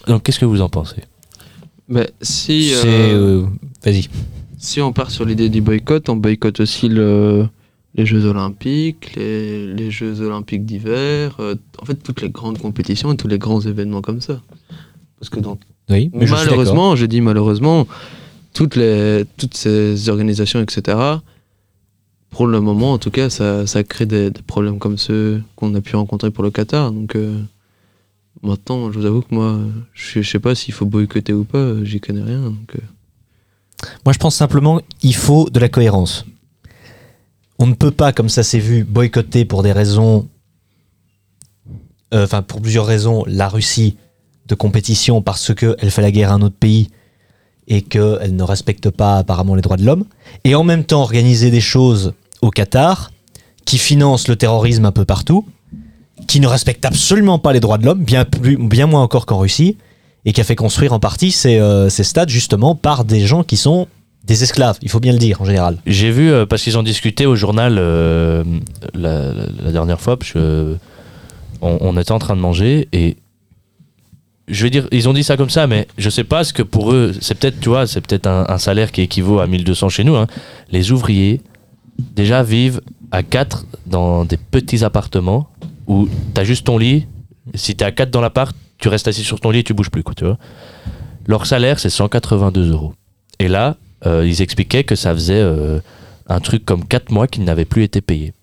Donc, qu'est-ce que vous en pensez? Bah, si, C'est. euh, euh, Vas-y. si on part sur l'idée du boycott, on boycotte aussi le, les Jeux Olympiques, les, les Jeux Olympiques d'hiver, euh, en fait toutes les grandes compétitions et tous les grands événements comme ça. Parce que dans Oui, mais malheureusement, je dis malheureusement, toutes, les, toutes ces organisations, etc., pour le moment, en tout cas, ça, ça crée des, des problèmes comme ceux qu'on a pu rencontrer pour le Qatar. Donc euh, maintenant, je vous avoue que moi, je, je sais pas s'il faut boycotter ou pas, j'y connais rien. Donc, euh, Moi, je pense simplement il faut de la cohérence. On ne peut pas, comme ça s'est vu, boycotter pour des raisons. euh, Enfin, pour plusieurs raisons, la Russie de compétition parce qu'elle fait la guerre à un autre pays et qu'elle ne respecte pas apparemment les droits de l'homme. Et en même temps, organiser des choses au Qatar qui financent le terrorisme un peu partout, qui ne respecte absolument pas les droits de l'homme, bien, moins encore qu'en Russie, et qui a fait construire en partie ces, euh, ces stades justement par des gens qui sont des esclaves, il faut bien le dire en général. J'ai vu, euh, parce qu'ils ont discuté au journal euh, la, dernière fois, parce euh, on, était en train de manger et je vais dire, ils ont dit ça comme ça, mais je sais pas ce que pour eux, c'est peut-être, tu vois, c'est peut-être un, un salaire qui équivaut à 1200 chez nous. hein. Les ouvriers, déjà, vivent à 4 dans des petits appartements où t'as juste ton lit. Si t'es à 4 dans l'appart, tu restes assis sur ton lit et tu bouges plus, quoi, tu vois. Leur salaire, c'est 182 euros. Et là, euh, ils expliquaient que ça faisait euh, un truc comme 4 mois qu'ils n'avaient plus été payés.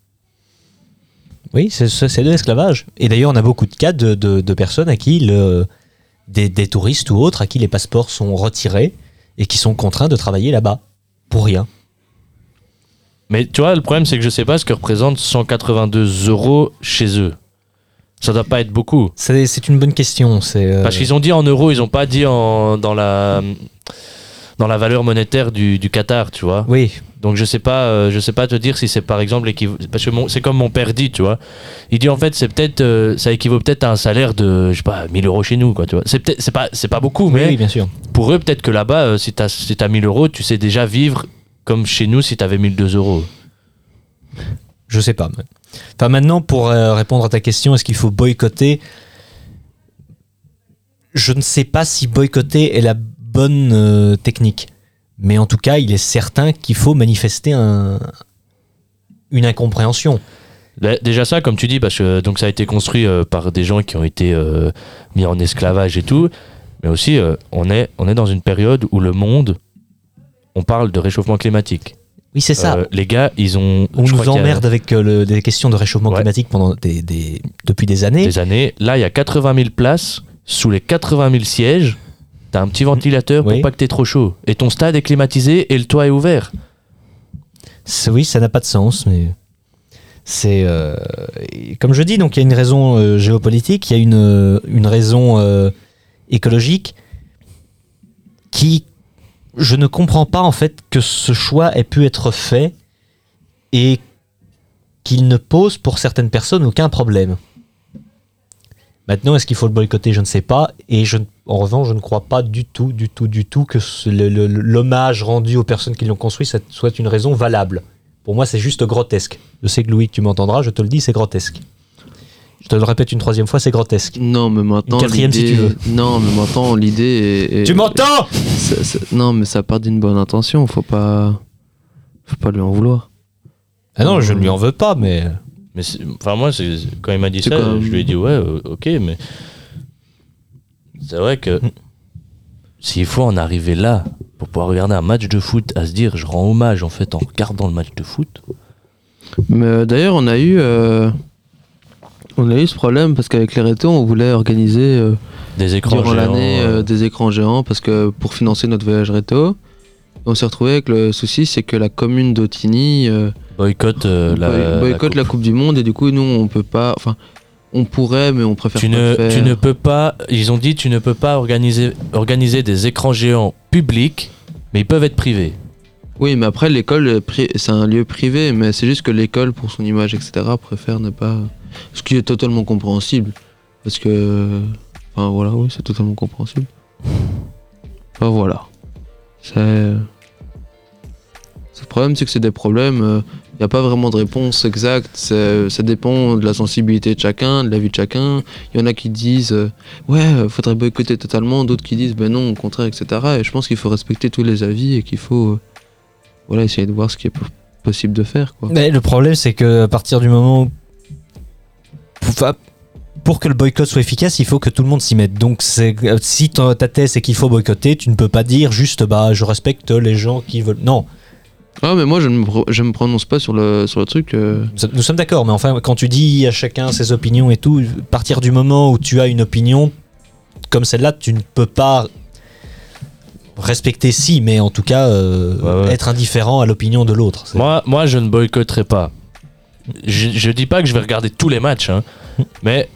Oui, c'est de l'esclavage. Et d'ailleurs, on a beaucoup de cas de, de- de personnes à qui le, des, des touristes ou autres, à qui les passeports sont retirés et qui sont contraints de travailler là-bas pour rien. Mais tu vois, le problème, c'est que je sais pas ce que représente 182 euros chez eux. Ça doit pas être beaucoup. C'est c'est une bonne question. C'est euh, Parce qu'ils ont dit en euros, ils ont pas dit en, dans, la, dans la valeur monétaire du, du Qatar, tu vois. oui, Donc je sais pas, euh, je sais pas te dire si c'est par exemple parce que c'est comme mon père dit, tu vois. Il dit en fait c'est peut-être euh, ça équivaut peut-être à un salaire de je sais pas 1000 euros chez nous quoi, tu vois. C'est peut-être c'est pas c'est pas beaucoup, mais oui, bien sûr. pour eux peut-être que là-bas euh, si t'as si t'as 1000 euros, tu sais déjà vivre comme chez nous si t'avais 1002 euros. Je sais pas. mais- Enfin, maintenant, pour répondre à ta question, est-ce qu'il faut boycotter? Je ne sais pas si boycotter est la bonne euh, technique. Mais en tout cas, il est certain qu'il faut manifester un- une incompréhension. Déjà ça, comme tu dis, parce que donc ça a été construit euh, par des gens qui ont été euh, mis en esclavage et tout, mais aussi euh, on est on est dans une période où le monde, on parle de réchauffement climatique. Oui, c'est ça. Euh, les gars, ils ont On nous a emmerde avec euh, le- des questions de réchauffement Ouais. climatique pendant des, des- depuis des années. des années. Là, il y a 80 000 places. Sous les 80 000 sièges, t'as un petit ventilateur Oui. pour pas que t'aies trop chaud. Et ton stade est climatisé et le toit est ouvert. Oui, ça n'a pas de sens, mais c'est euh, comme je dis, donc il y a une raison euh, géopolitique, il y a une, euh, une raison euh, écologique qui je ne comprends pas en fait que ce choix ait pu être fait et qu'il ne pose pour certaines personnes aucun problème. Maintenant, est-ce qu'il faut le boycotter? Je ne sais pas. Et je, en revanche, je ne crois pas du tout, du tout, du tout que l'hommage rendu aux personnes qui l'ont construit soit une raison valable. Pour moi, c'est juste grotesque. Je sais que Louis, tu m'entendras, je te le dis, c'est grotesque. Je te le répète une troisième fois, c'est grotesque. Non, mais maintenant. Une quatrième, si l'idée- tu veux. Non, mais maintenant, l'idée est. est- Tu m'entends? Non, mais ça part d'une bonne intention. Faut pas. Faut pas lui en vouloir. Ah non, je ne lui en veux pas, mais. Mais enfin moi, quand il m'a dit ça, comme- je lui ai dit ouais, euh, ok, mais c'est vrai que s'il faut en arriver là pour pouvoir regarder un match de foot, à se dire je rends hommage en fait en regardant le match de foot. Mais euh, d'ailleurs, on a eu. euh, On a eu ce problème parce qu'avec les rétos, on voulait organiser euh, Des écrans durant géants, l'année euh, des écrans géants parce que pour financer notre voyage réto. On s'est retrouvé avec le souci, c'est que la commune d'Otigny euh, euh, la, boycotte la la coupe. du Monde et du coup, nous, on peut pas. Enfin, on pourrait, mais on préfère tu pas ne, le faire. tu ne peux pas, ils ont dit tu ne peux pas organiser, organiser des écrans géants publics, mais ils peuvent être privés. Oui, mais après, l'école, c'est un lieu privé, mais c'est juste que l'école, pour son image, etc., préfère ne pas. Ce qui est totalement compréhensible. Parce que. Enfin, voilà, oui, c'est totalement compréhensible. Enfin, voilà. C'est. Le problème, c'est que c'est des problèmes. Il n'y a pas vraiment de réponse exacte. Ça dépend de la sensibilité de chacun, de la vie de chacun. Il y en a qui disent euh, Ouais, euh, faudrait boycotter totalement. D'autres qui disent Ben non, au contraire, etc. Et je pense qu'il faut respecter tous les avis et qu'il faut. euh, voilà, essayer de voir ce qui est po- possible de faire. Mais le problème, c'est que à partir du moment où. Pour que le boycott soit efficace, il faut que tout le monde s'y mette. Donc, euh, si ta thèse c'est qu'il faut boycotter, tu ne peux pas dire juste bah je respecte les gens qui veulent. Non, Ah, mais moi, je ne me, pro- je me prononce pas sur le, sur le truc. euh, nous sommes d'accord, mais enfin, quand tu dis à chacun ses opinions et tout, à partir du moment où tu as une opinion comme celle-là, tu ne peux pas respecter si, mais en tout cas euh, Ouais, ouais. être indifférent à l'opinion de l'autre. Moi, moi, je ne boycotterai pas. Je, je dis pas que je vais regarder tous les matchs, hein, mais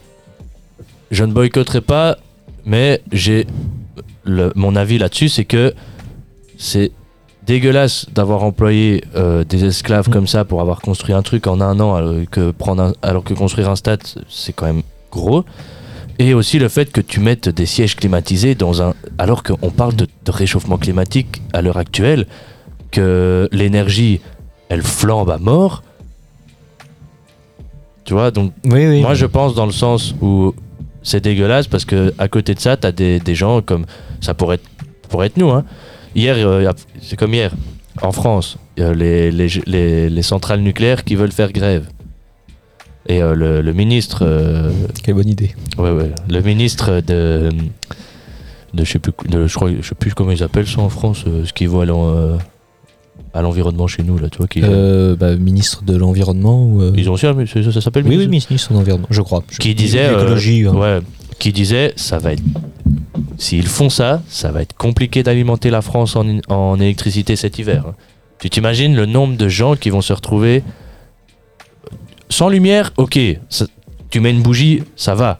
je ne boycotterai pas. Mais j'ai mon avis là-dessus, c'est que c'est dégueulasse d'avoir employé euh, des esclaves comme ça pour avoir construit un truc en un an alors que, prendre un- alors que construire un stade c'est quand même gros. Et aussi le fait que tu mettes des sièges climatisés dans un. Alors qu'on parle de, de réchauffement climatique à l'heure actuelle, que l'énergie elle flambe à mort. Tu vois, donc Oui, oui. moi, je pense dans le sens où c'est dégueulasse parce que à côté de ça, t'as des, des gens comme ça pourrait être, pourrait être nous. Hein. Hier, euh, c'est comme hier en France, les, les, les, les centrales nucléaires qui veulent faire grève. Et euh, le, le ministre, euh, Quelle bonne idée. ouais, ouais, le ministre de, de je sais plus, de- je crois, je sais plus comment ils appellent ça en France, ce qui vaut à l'en- à l'environnement chez nous là, tu vois, qui, Euh, bah, ministre de l'Environnement ou. euh, ils ont aussi, un- ça, ça s'appelle Oui, oui, ministre? ministre de l'Environnement, je crois. Je- qui disait euh, hein. ouais, qui disait ça va être s'ils font ça ça va être compliqué d'alimenter la France en, en électricité cet hiver hein. tu t'imagines le nombre de gens qui vont se retrouver sans lumière? Ok ça- tu mets une bougie ça va.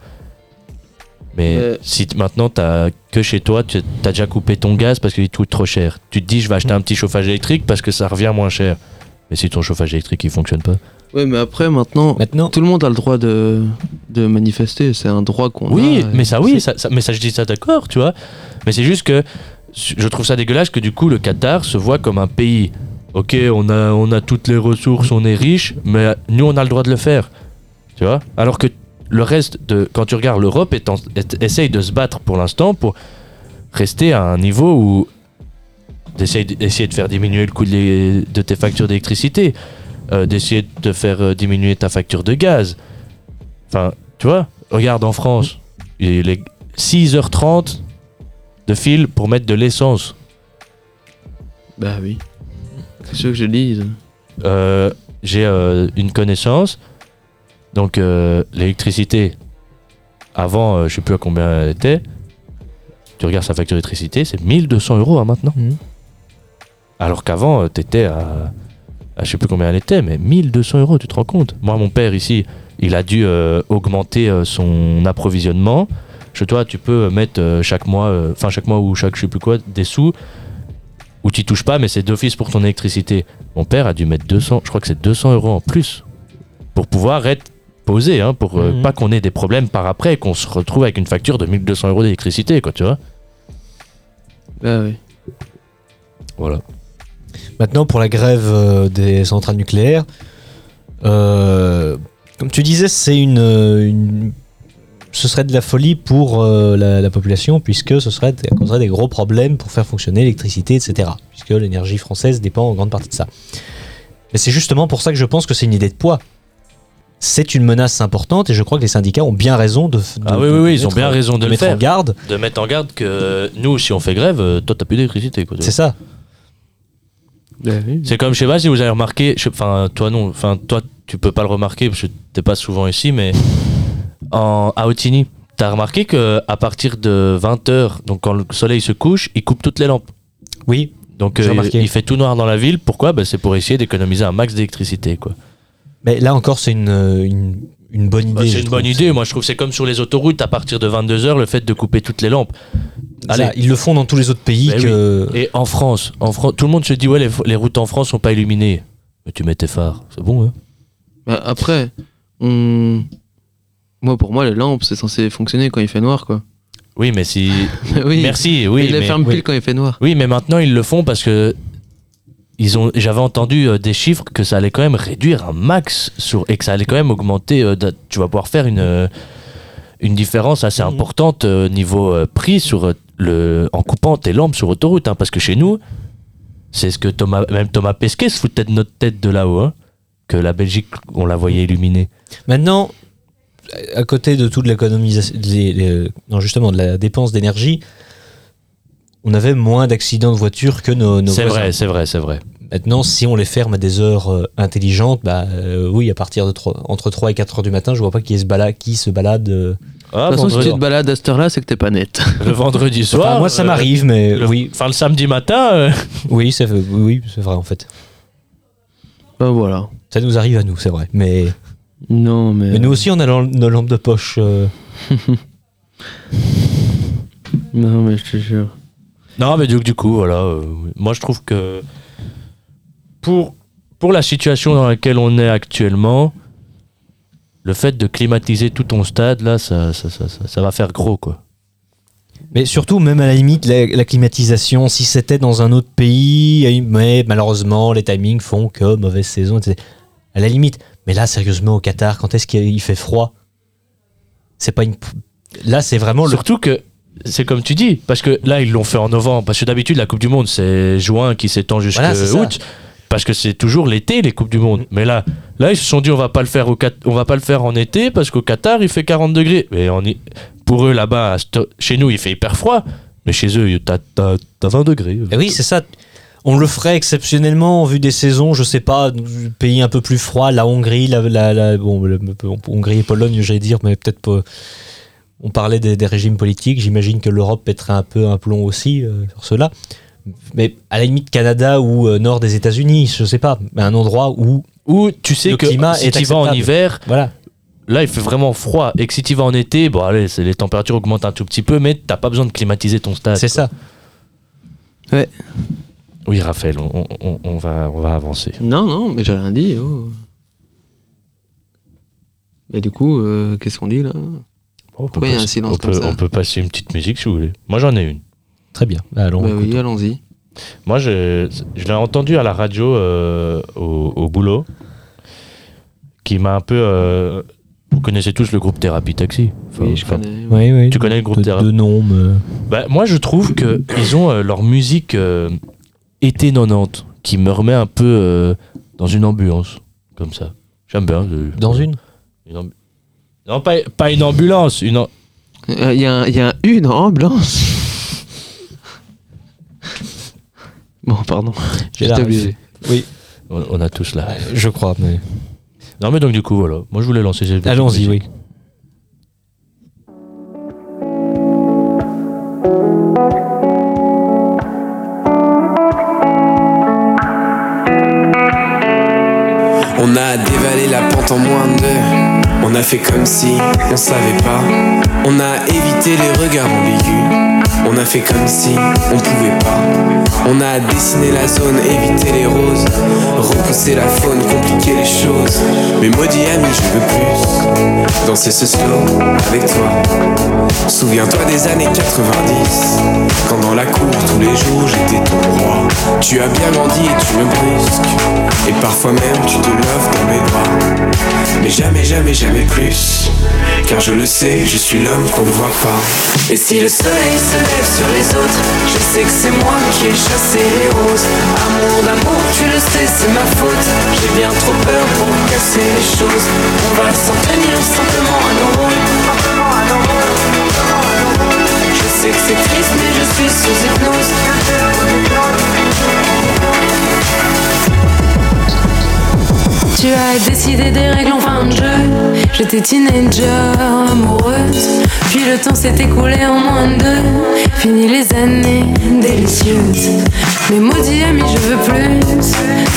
Mais Euh. si maintenant t'as que chez toi tu as déjà coupé ton gaz parce qu'il coûte trop cher. Tu te dis je vais acheter un petit chauffage électrique parce que ça revient moins cher. Mais si ton chauffage électrique il fonctionne pas Ouais, mais après, maintenant, Maintenant, tout le monde a le droit de, de manifester. C'est un droit qu'on a. Oui, et mais ça, oui, c'est- ça, ça- mais ça, je dis ça d'accord, tu vois. Mais c'est juste que je trouve ça dégueulasse que du coup, le Qatar se voit comme un pays. Ok, on a, on a toutes les ressources, on est riche, mais nous, on a le droit de le faire. Tu vois Alors que le reste, de, quand tu regardes l'Europe, essaye de se battre pour l'instant pour rester à un niveau où. d'essayer d'essayer de faire diminuer le coût de, les- de tes factures d'électricité, euh, d'essayer de faire euh, diminuer ta facture de gaz. Enfin, tu vois, regarde en France, il est 6h30 de fil pour mettre de l'essence. Bah oui. C'est ce que je dis. Euh, J'ai euh, une connaissance, donc euh, l'électricité, avant, je sais plus à combien elle était, tu regardes sa facture d'électricité, c'est 1200 euros hein, maintenant. Mhm. Alors qu'avant, tu étais à je sais plus combien elle était, mais 1200 euros, tu te rends compte? Moi, mon père ici, il a dû euh, augmenter euh, son approvisionnement. Chez toi, tu peux mettre euh, chaque mois, enfin chaque mois ou chaque je sais plus quoi, des sous où tu touches pas, mais c'est d'office pour ton électricité. Mon père a dû mettre 200, je crois que c'est 200 euros en plus pour pouvoir être posé, hein, pour Mhm. pas qu'on ait des problèmes par après et qu'on se retrouve avec une facture de 1200 euros d'électricité, quoi, tu vois? Bah oui. Voilà. Maintenant, pour la grève euh, des centrales nucléaires, euh, comme tu disais, c'est une, euh, une- ce serait de la folie pour euh, la, la population, puisque ce serait, causerait des gros problèmes pour faire fonctionner l'électricité, etc. Puisque l'énergie française dépend en grande partie de ça. Mais c'est justement pour ça que je pense que c'est une idée de poids. C'est une menace importante et je crois que les syndicats ont bien raison de. de- Ah oui, de oui, oui, ils ont mettre- bien raison de le mettre en garde. De mettre en garde que nous, si on fait grève, toi, t'as plus d'électricité, C'est ça. Oui. C'est comme, je sais pas si vous avez remarqué, enfin, toi non, enfin, toi, tu peux pas le remarquer parce que t'es pas souvent ici, mais en, à Otigny, t'as remarqué que à partir de 20h, donc quand le soleil se couche, il coupe toutes les lampes. Oui, Donc euh, il fait tout noir dans la ville. Pourquoi? Bah, C'est pour essayer d'économiser un max d'électricité. quoi. mais là encore, c'est une, une, une bonne idée. Bah, je c'est une trouve. bonne idée. Moi, je trouve que c'est comme sur les autoroutes, à partir de 22h, le fait de couper toutes les lampes. Ça, Allez. ils le font dans tous les autres pays Ben que. Et en France, en France, tout le monde se dit ouais, les, les routes en France sont pas illuminées. Mais tu mets tes phares, c'est bon. Hein Bah, après, on... moi pour moi les lampes c'est censé fonctionner quand il fait noir quoi. oui, mais si. oui. Merci. Oui, il les mais... ferme oui. pile quand il fait noir. oui, mais maintenant ils le font parce que ils ont. J'avais entendu euh, des chiffres que ça allait quand même réduire un max sur et que ça allait quand même augmenter. euh, de- tu vas pouvoir faire une euh, une différence assez importante euh, niveau prix sur le en coupant tes lampes sur autoroute, hein, parce que chez nous. C'est ce que Thomas, même Thomas Pesquet se foutait de notre tête de là-haut, hein, que la Belgique, on la voyait illuminée. Maintenant, à côté de toute l'économisation, non justement de la dépense d'énergie, on avait moins d'accidents de voiture que nos, nos C'est vrai, c'est vrai, c'est vrai. Maintenant, si on les ferme à des heures euh, intelligentes, bah euh, oui, à partir de trois- entre 3 et 4 heures du matin, je vois pas qui se balade, qui se balade. euh. Ah, de toute façon, si tu te balades à cette heure-là, c'est que t'es pas net. le vendredi soir. Enfin, moi, ça euh, m'arrive, mais le- oui, Enfin, le samedi matin. euh, oui, c'est oui, oui, c'est vrai en fait. bah voilà. Ça nous arrive à nous, c'est vrai. Mais, Non, mais. mais nous aussi, on a nos lampes de poche. euh. Non, mais je te jure. Non, mais du, du coup, voilà. euh, moi, je trouve que pour, pour la situation dans laquelle on est actuellement, le fait de climatiser tout ton stade, là, ça, ça, ça, ça- va faire gros, quoi. Mais surtout, même à la limite, la, la climatisation, si c'était dans un autre pays, mais malheureusement, les timings font que mauvaise saison, etc. À la limite. Mais là, sérieusement, au Qatar, quand est-ce qu'il fait froid? C'est pas une. Là, c'est vraiment le. Surtout que c'est comme tu dis, parce que là, ils l'ont fait en novembre. Parce que d'habitude, la Coupe du Monde, c'est juin qui s'étend jusqu'à Voilà, août. Parce que c'est toujours l'été, les Coupes du Monde. Mais là, là, ils se sont dit, on va pas le faire, au on va pas le faire en été, parce qu'au Qatar, il fait 40 degrés. Mais on y- pour eux, là-bas, chez nous, il fait hyper froid. Mais chez eux, t'as t'as- t'as 20 degrés. Eh oui, c'est ça. On le ferait exceptionnellement en vue des saisons, je sais pas, pays un peu plus froid, la Hongrie, la, la- la- bon, le- Hongrie et Pologne, j'allais dire, mais peut-être pas. On parlait des, des régimes politiques, j'imagine que l'Europe pèterait un peu un plomb aussi euh, sur cela. Mais à la limite, Canada ou euh, nord des États-Unis, je sais pas, mais un endroit où, Ou tu sais Le que climat si est tu vas en hiver, voilà, là, il fait vraiment froid. Et que si tu vas en été, bon, allez, c'est- les températures augmentent un tout petit peu, mais t'as pas besoin de climatiser ton stade. c'est quoi. ça. Oui, Raphaël, on, on- on va, on va avancer. Non, non, mais j'ai rien dit. oh. Mais du coup, euh, qu'est-ce qu'on dit là? On peut, un passer- silence on comme peut- ça on peut passer une petite musique si vous voulez. Moi, j'en ai une. Très bien. Allons, Bah oui, allons-y. Moi, je, je l'ai entendu à la radio euh, au, au boulot, qui m'a un peu. euh, vous connaissez tous le groupe Thérapie Taxi? Enfin, Oui, je enfin, connais. Oui, oui. Tu connais le groupe Thérapie de nom, mais- Bah, Moi, je trouve que ils ont euh, leur musique euh, été 90 qui me remet un peu euh, dans une ambiance, comme ça. J'aime bien. euh, Dans une? Une Non, pas, pas une ambulance, une. am- Euh, Il y, a un- y a une ambulance. bon, pardon. J'ai J'étais la obligé. Oui, On, on a tous là. je crois, mais. Non, mais donc, du coup, voilà. Moi, je voulais lancer cette Allons-y, oui. On a dévalé la pente en moins de deux. On a fait comme si on savait pas. On a évité les regards ambigus. On a fait comme si on pouvait pas. On a dessiné la zone, évité les roses. Repousser la faune, compliquer les choses. Mais maudit ami, je veux plus. Danser ce slow avec toi. Souviens-toi des années 90 Quand dans la cour tous les jours j'étais ton roi Tu as bien grandi et tu me brusques Et parfois même tu te lèves dans mes bras Mais jamais, jamais, jamais plus Car je le sais, je suis l'homme qu'on ne voit pas Et si le soleil se sur les autres. Je sais que c'est moi qui ai chassé les roses. Amour d'amour, tu le sais, c'est ma faute. J'ai bien trop peur pour casser les choses. On va s'en tenir simplement à nos rôles. Je sais que c'est triste mais je suis sous hypnose Tu as décidé des règles en fin de jeu. J'étais teenager, amoureuse. Puis le temps s'est écoulé en moins de deux. Fini les années délicieuses. Mais maudit ami, je veux plus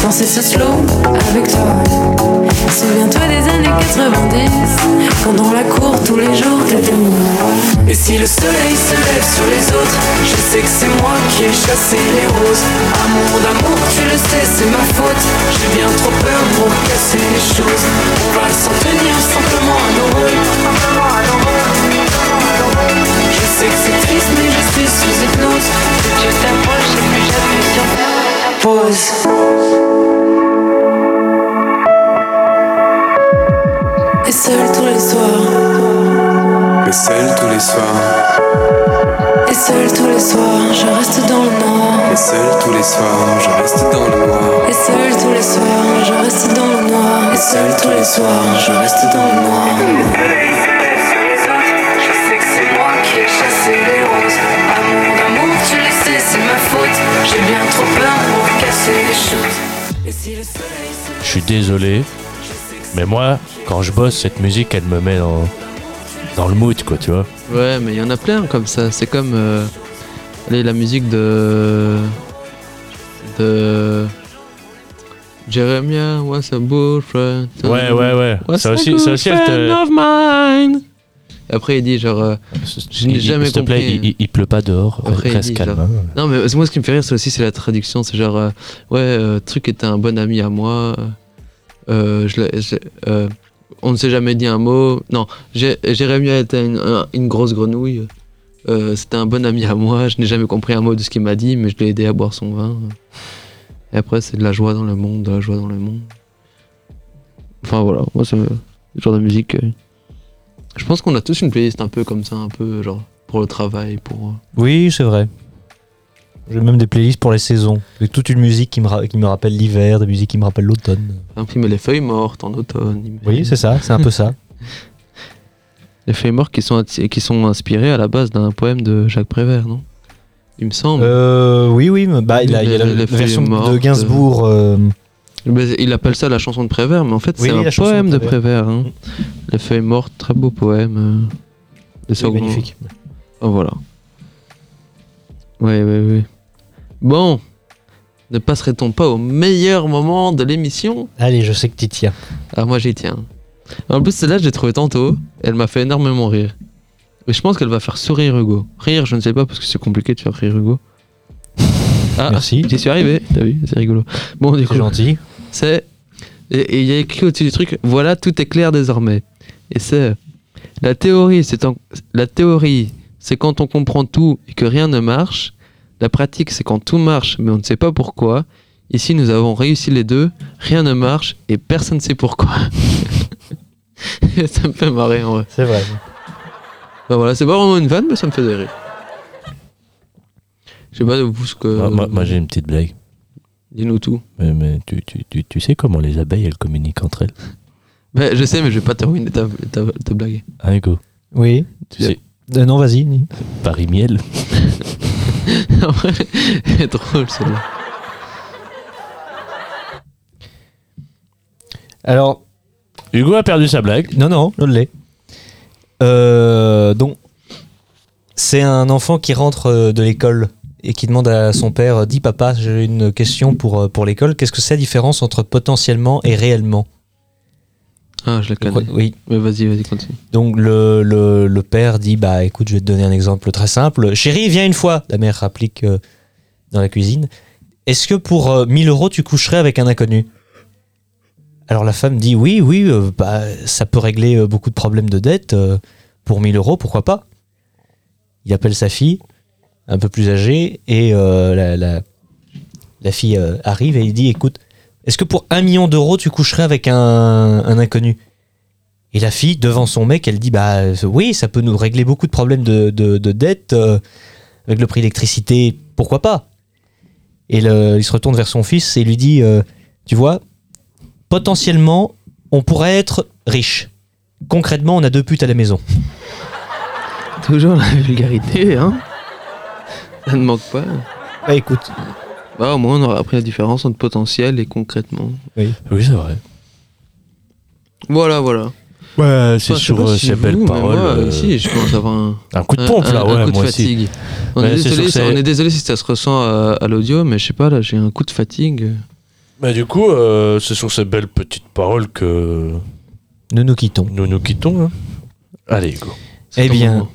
danser ce slow avec toi. Souviens-toi des années 90. Quand dans la cour tous les jours t'étais moi. Et si le soleil se lève sur les autres Je sais que c'est moi qui ai chassé les roses Amour d'amour, tu le sais, c'est ma faute J'ai bien trop peur pour casser les choses On va s'en tenir simplement à nos rôles Je sais que c'est triste mais je suis sous hypnose Plus tu t'approches et plus j'appuie sur pause Et seul tous les soirs. Mais seul tous les soirs Et seul tous les soirs. Je reste dans le noir. Et seul tous les soirs, je reste dans le noir Et seul tous les soirs, je reste dans le noir. Et seul tous les soirs, je reste dans le noir. C'est ma faute J'ai bien trop peur pour casser les choses Et si le soleil se Je suis désolé, mais moi, quand je bosse, cette musique, elle me met dans, dans le mood, quoi, tu vois. Ouais, mais il y en a plein comme ça. C'est comme euh, allez, la musique de. de. Jeremiah was a bullfriend. Ouais, ouais, ouais. Was Ça aussi, ça aussi, elle friend te... of mine. Après, il dit genre. euh, Je n'ai Il- jamais S'il te plaît, compris. il, il- il pleut pas dehors. Après, il Reste dit, calme. genre- hein. Non, mais moi, ce qui me fait rire, c'est aussi c'est la traduction. C'est genre, euh, ouais, euh, truc était un bon ami à moi. Euh, je l'ai- je- euh, on ne s'est jamais dit un mot. Non, Jé- Jérémie était une, un- une grosse grenouille. Euh, C'était un bon ami à moi. Je n'ai jamais compris un mot de ce qu'il m'a dit, mais je l'ai aidé à boire son vin. Et après, c'est de la joie dans le monde, de la joie dans le monde. Enfin voilà, moi, c'est le genre de musique. Je pense qu'on a tous une playlist un peu comme ça, un peu genre pour le travail, pour. euh, Oui, c'est vrai. J'ai même des playlists pour les saisons. Avec toute une musique qui me, ra- qui me rappelle l'hiver, des musiques qui me rappellent l'automne. Par exemple, il met les feuilles mortes en automne. met- Oui, c'est ça, c'est un peu ça. Les feuilles mortes qui sont, qui sont inspirées à la base d'un poème de Jacques Prévert, non? Il me semble. Euh, oui, oui, mais bah, il, a, il y a la, version de mortes, Gainsbourg. euh, il appelle ça la chanson de Prévert, mais en fait, Oui, c'est un la poème de de Prévert. hein. Les feuilles mortes, très beau poème. euh, oui, magnifique. Oh, voilà. Oui, oui, oui. Bon, ne passerait-on pas au meilleur moment de l'émission? Allez, je sais que tu tiens. Ah, moi j'y tiens. En plus, celle-là, je l'ai trouvée tantôt. Elle m'a fait énormément rire. Et je pense qu'elle va faire sourire Hugo. Rire, je ne sais pas, parce que c'est compliqué de faire rire Hugo. Ah, Merci. j'y suis arrivé, t'as vu, c'est rigolo. Bon, du coup, gentil. C'est. Et il y a écrit au-dessus du truc, voilà, tout est clair désormais. Et c'est. La théorie, c'est en- la théorie, c'est quand on comprend tout et que rien ne marche. La pratique, c'est quand tout marche, mais on ne sait pas pourquoi. Ici, nous avons réussi les deux, rien ne marche et personne ne sait pourquoi. ça me fait marrer en vrai. C'est vrai. Bah voilà, c'est pas vraiment une vanne, mais ça me fait des rires. Je sais pas de vous ce que. Moi, moi- moi, j'ai une petite blague. Dis-nous tout. Mais, mais tu, tu, tu, tu sais comment les abeilles, elles communiquent entre elles Bah, je sais, mais je vais pas terminer ta, ta, ta blague. Hein, Hugo Oui. Tu sais, Euh, non, vas-y. Paris Miel. En vrai, elle est drôle celle-là. Alors, Hugo a perdu sa blague. non, non, je l'ai. Euh, donc, c'est un enfant qui rentre euh, de l'école et qui demande à son père Dis papa, j'ai une question pour, euh, pour l'école. Qu'est-ce que c'est la différence entre potentiellement et réellement? Ah, je la connais. Oui. Mais vas-y, vas-y, continue. Donc le, le, le père dit bah écoute je vais te donner un exemple très simple. Chérie viens une fois. La mère applique euh, dans la cuisine. Est-ce que pour euh, 1000 euros tu coucherais avec un inconnu? Alors la femme dit oui oui euh, bah, ça peut régler beaucoup de problèmes de dette pour 1000 euros pourquoi pas? Il appelle sa fille un peu plus âgée et euh, la, la, fille euh, arrive et il dit écoute est-ce que pour un million d'euros tu coucherais avec un, un inconnu? Et la fille, devant son mec, elle dit Bah oui, ça peut nous régler beaucoup de problèmes de, de, de dette euh, avec le prix de l'électricité, pourquoi pas? Et le- il se retourne vers son fils et lui dit Tu vois, potentiellement, on pourrait être riche. Concrètement, on a deux putes à la maison. Toujours la vulgarité, hein Ça ne manque pas. Bah écoute, Bah, au moins, on aura appris la différence entre potentiel et concrètement. Oui, c'est vrai. Voilà, voilà. Ouais, c'est Enfin, sur euh, si ces vous, belles paroles. Moi, euh, ici, je commence à avoir un. Un coup de un- pompe, un- là, un ouais, coup de moi aussi. fatigue. On, Ouais, est désolé, sur ces- on est désolé si ça se ressent à, à l'audio, mais je sais pas, là, j'ai un coup de fatigue. Bah, du coup, euh, c'est sur ces belles petites paroles que nous nous quittons. nous nous quittons. hein. Allez, Hugo. C'est Eh bien. moment.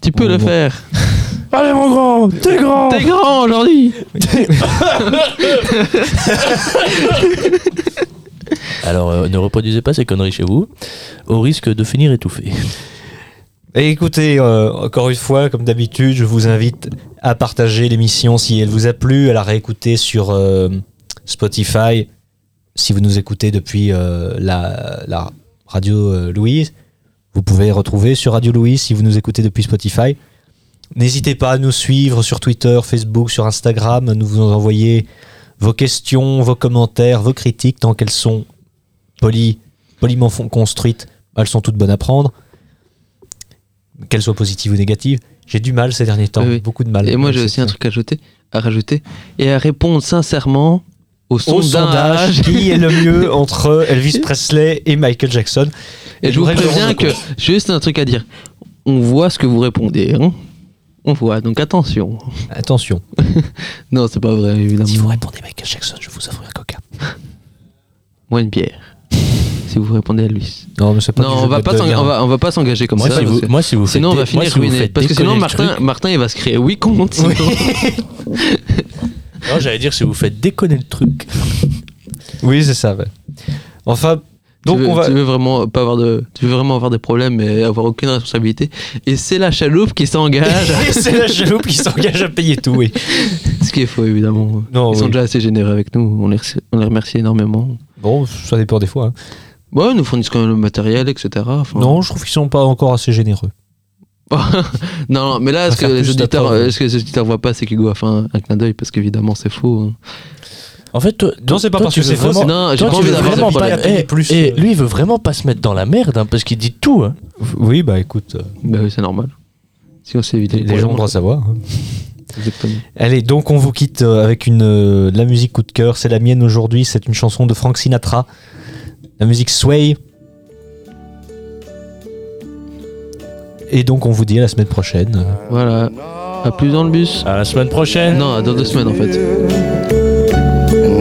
Tu peux Bon, le bon. faire. Allez, mon grand, t'es grand T'es grand aujourd'hui. Alors, euh, ne reproduisez pas ces conneries chez vous, au risque de finir étouffé. Et écoutez, euh, encore une fois, comme d'habitude, je vous invite à partager l'émission si elle vous a plu, à la réécouter sur euh, Spotify, si vous nous écoutez depuis euh, la, la radio euh, Louise. Vous pouvez retrouver sur Radio Louise si vous nous écoutez depuis Spotify. N'hésitez pas à nous suivre sur Twitter, Facebook, sur Instagram, nous vous envoyer vos questions, vos commentaires, vos critiques, tant qu'elles sont polies, poliment construites, elles sont toutes bonnes à prendre qu'elles soient positives ou négatives. J'ai du mal ces derniers temps, Oui, beaucoup de mal. Et moi, j'ai C'est- aussi un truc à ajouter, à rajouter et à répondre sincèrement au Au sondage. qui est le mieux entre Elvis Presley et Michael Jackson Et je vous préviens que, juste un truc à dire, on voit ce que vous répondez. hein. On voit, donc attention. Attention. Non, c'est pas vrai, évidemment. Si vous répondez Michael Jackson, je vous offre un coca. Moi, une bière. si vous répondez à lui. Non, mais c'est pas Non, on va, pas de on, va, on va pas s'engager comme Moi, ça. si vous, moi, si vous sinon, on va finir si ruiné. Parce que sinon, Martin, Martin, il va se créer oui compte. Non, j'allais dire si vous faites déconner le truc. Oui, c'est ça. ouais. Enfin, donc tu, veux, on va. tu veux vraiment pas avoir de, tu veux vraiment avoir des problèmes et avoir aucune responsabilité. Et c'est la chaloupe qui s'engage. c'est la chaloupe qui s'engage à payer tout, oui. Ce qui est faux évidemment. Non, Ils sont déjà assez généreux avec nous. On les, remercie- on les remercie énormément. Bon, ça dépend des fois. hein. Ouais, ils nous fournissent quand même le matériel, etc. Enfin, Non, je trouve qu'ils sont pas encore assez généreux. non, mais là, ce que, les auditeurs, ce que les auditeurs voient pas, c'est qu'Hugo a fait un, un clin d'œil parce qu'évidemment, c'est faux. hein. En fait, toi, Non, c'est pas toi, parce tu que c'est faux, non, j'ai toi, pas envie d'avoir eh, Plus, eh, euh, lui, il veut vraiment pas se mettre dans la merde hein, parce qu'il dit tout. hein. Oui, bah écoute, euh, Bah oui, c'est normal. Si on s'est évité les gens ont le droit de savoir. hein. Exactement. Allez, donc on vous quitte euh, avec une euh, la musique coup de cœur. C'est la mienne aujourd'hui. C'est une chanson de Frank Sinatra. La musique Sway. Et donc on vous dit à la semaine prochaine. Voilà. À plus dans le bus. À la semaine prochaine. Non, à dans deux semaines en fait.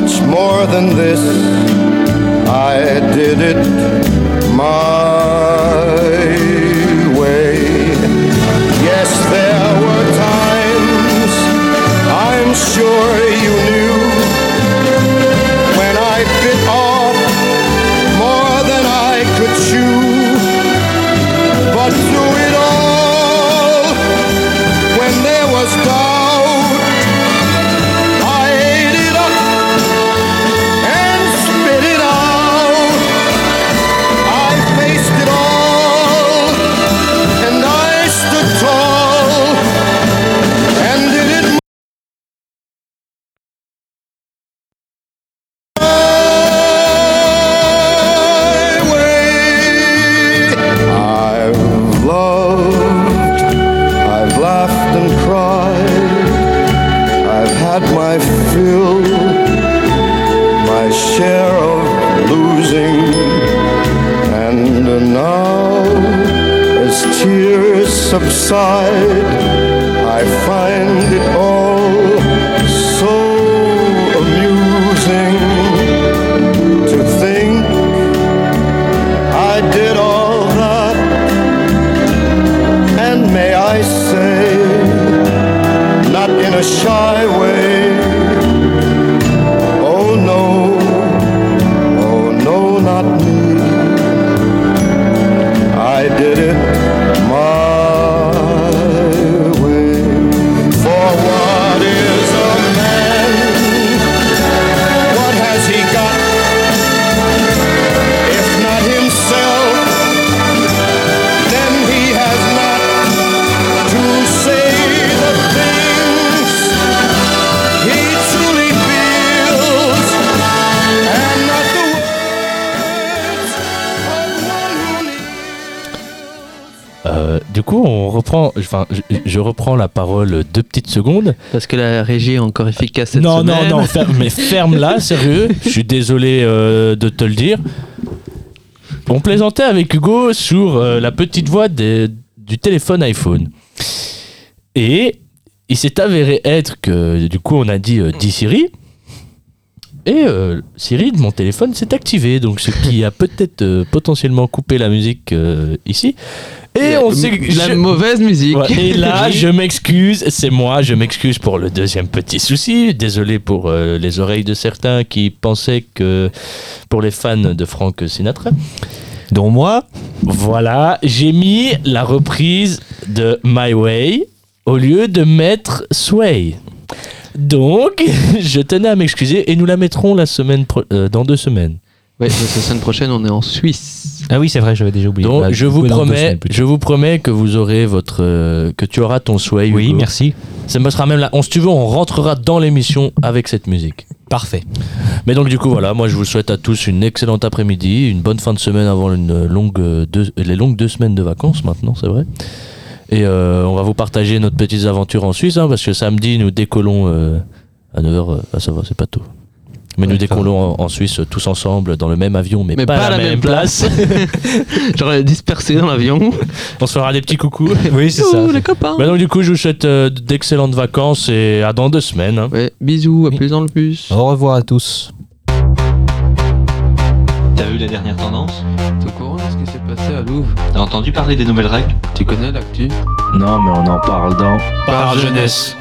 much more than this. I did it Enfin, je, je reprends la parole deux petites secondes. Parce que la régie est encore efficace cette non, semaine. non, non, ferme, mais ferme-la, sérieux. Je suis désolé euh, de te le dire. On plaisantait avec Hugo sur euh, la petite voix des- du téléphone iPhone. Et il s'est avéré être que du coup on a dit euh, Siri. Et euh, Siri de mon téléphone s'est activé, donc ce qui a peut-être euh, potentiellement coupé la musique euh, ici. Et on sait que La je- mauvaise musique. Ouais, et là, je m'excuse, c'est moi, je m'excuse pour le deuxième petit souci. Désolé pour euh, les oreilles de certains qui pensaient que pour les fans de Frank Sinatra. Dont moi. Voilà, j'ai mis la reprise de My Way au lieu de mettre Sway. Donc, je tenais à m'excuser et nous la mettrons la semaine pro- euh, dans deux semaines. Que la semaine prochaine, on est en Suisse. Ah oui, c'est vrai, j'avais déjà oublié. Donc, Bah, je vous coup, dans deux promets, semaines plutôt. je vous promets que vous aurez votre, euh, que tu auras ton Sway. Oui, Hugo. merci. Ça me sera même là. On, si tu veux, on rentrera dans l'émission avec cette musique. Parfait. Mais donc du coup voilà, moi je vous souhaite à tous une excellente après-midi, une bonne fin de semaine avant une longue euh, deux, les longues deux semaines de vacances maintenant, c'est vrai. Et euh, on va vous partager notre petites aventures en Suisse, hein, parce que samedi nous décollons euh, à 9h, ah, ça va, c'est pas tôt. Mais nous décollons en, en Suisse tous ensemble dans le même avion, mais, Mais pas, à la, même place. J'aurais dispersé dans l'avion. on se fera des petits coucous. Oui, c'est ça. Les copains. Bah donc du coup je vous souhaite euh, d'excellentes vacances et à dans deux semaines. hein. Ouais, bisous, à plus dans le bus. Au revoir à tous. T'as vu la dernière tendance T'es au passé à Louvre. T'as entendu parler des nouvelles règles? Tu connais l'actu? Non mais on en parle dans Par jeunesse.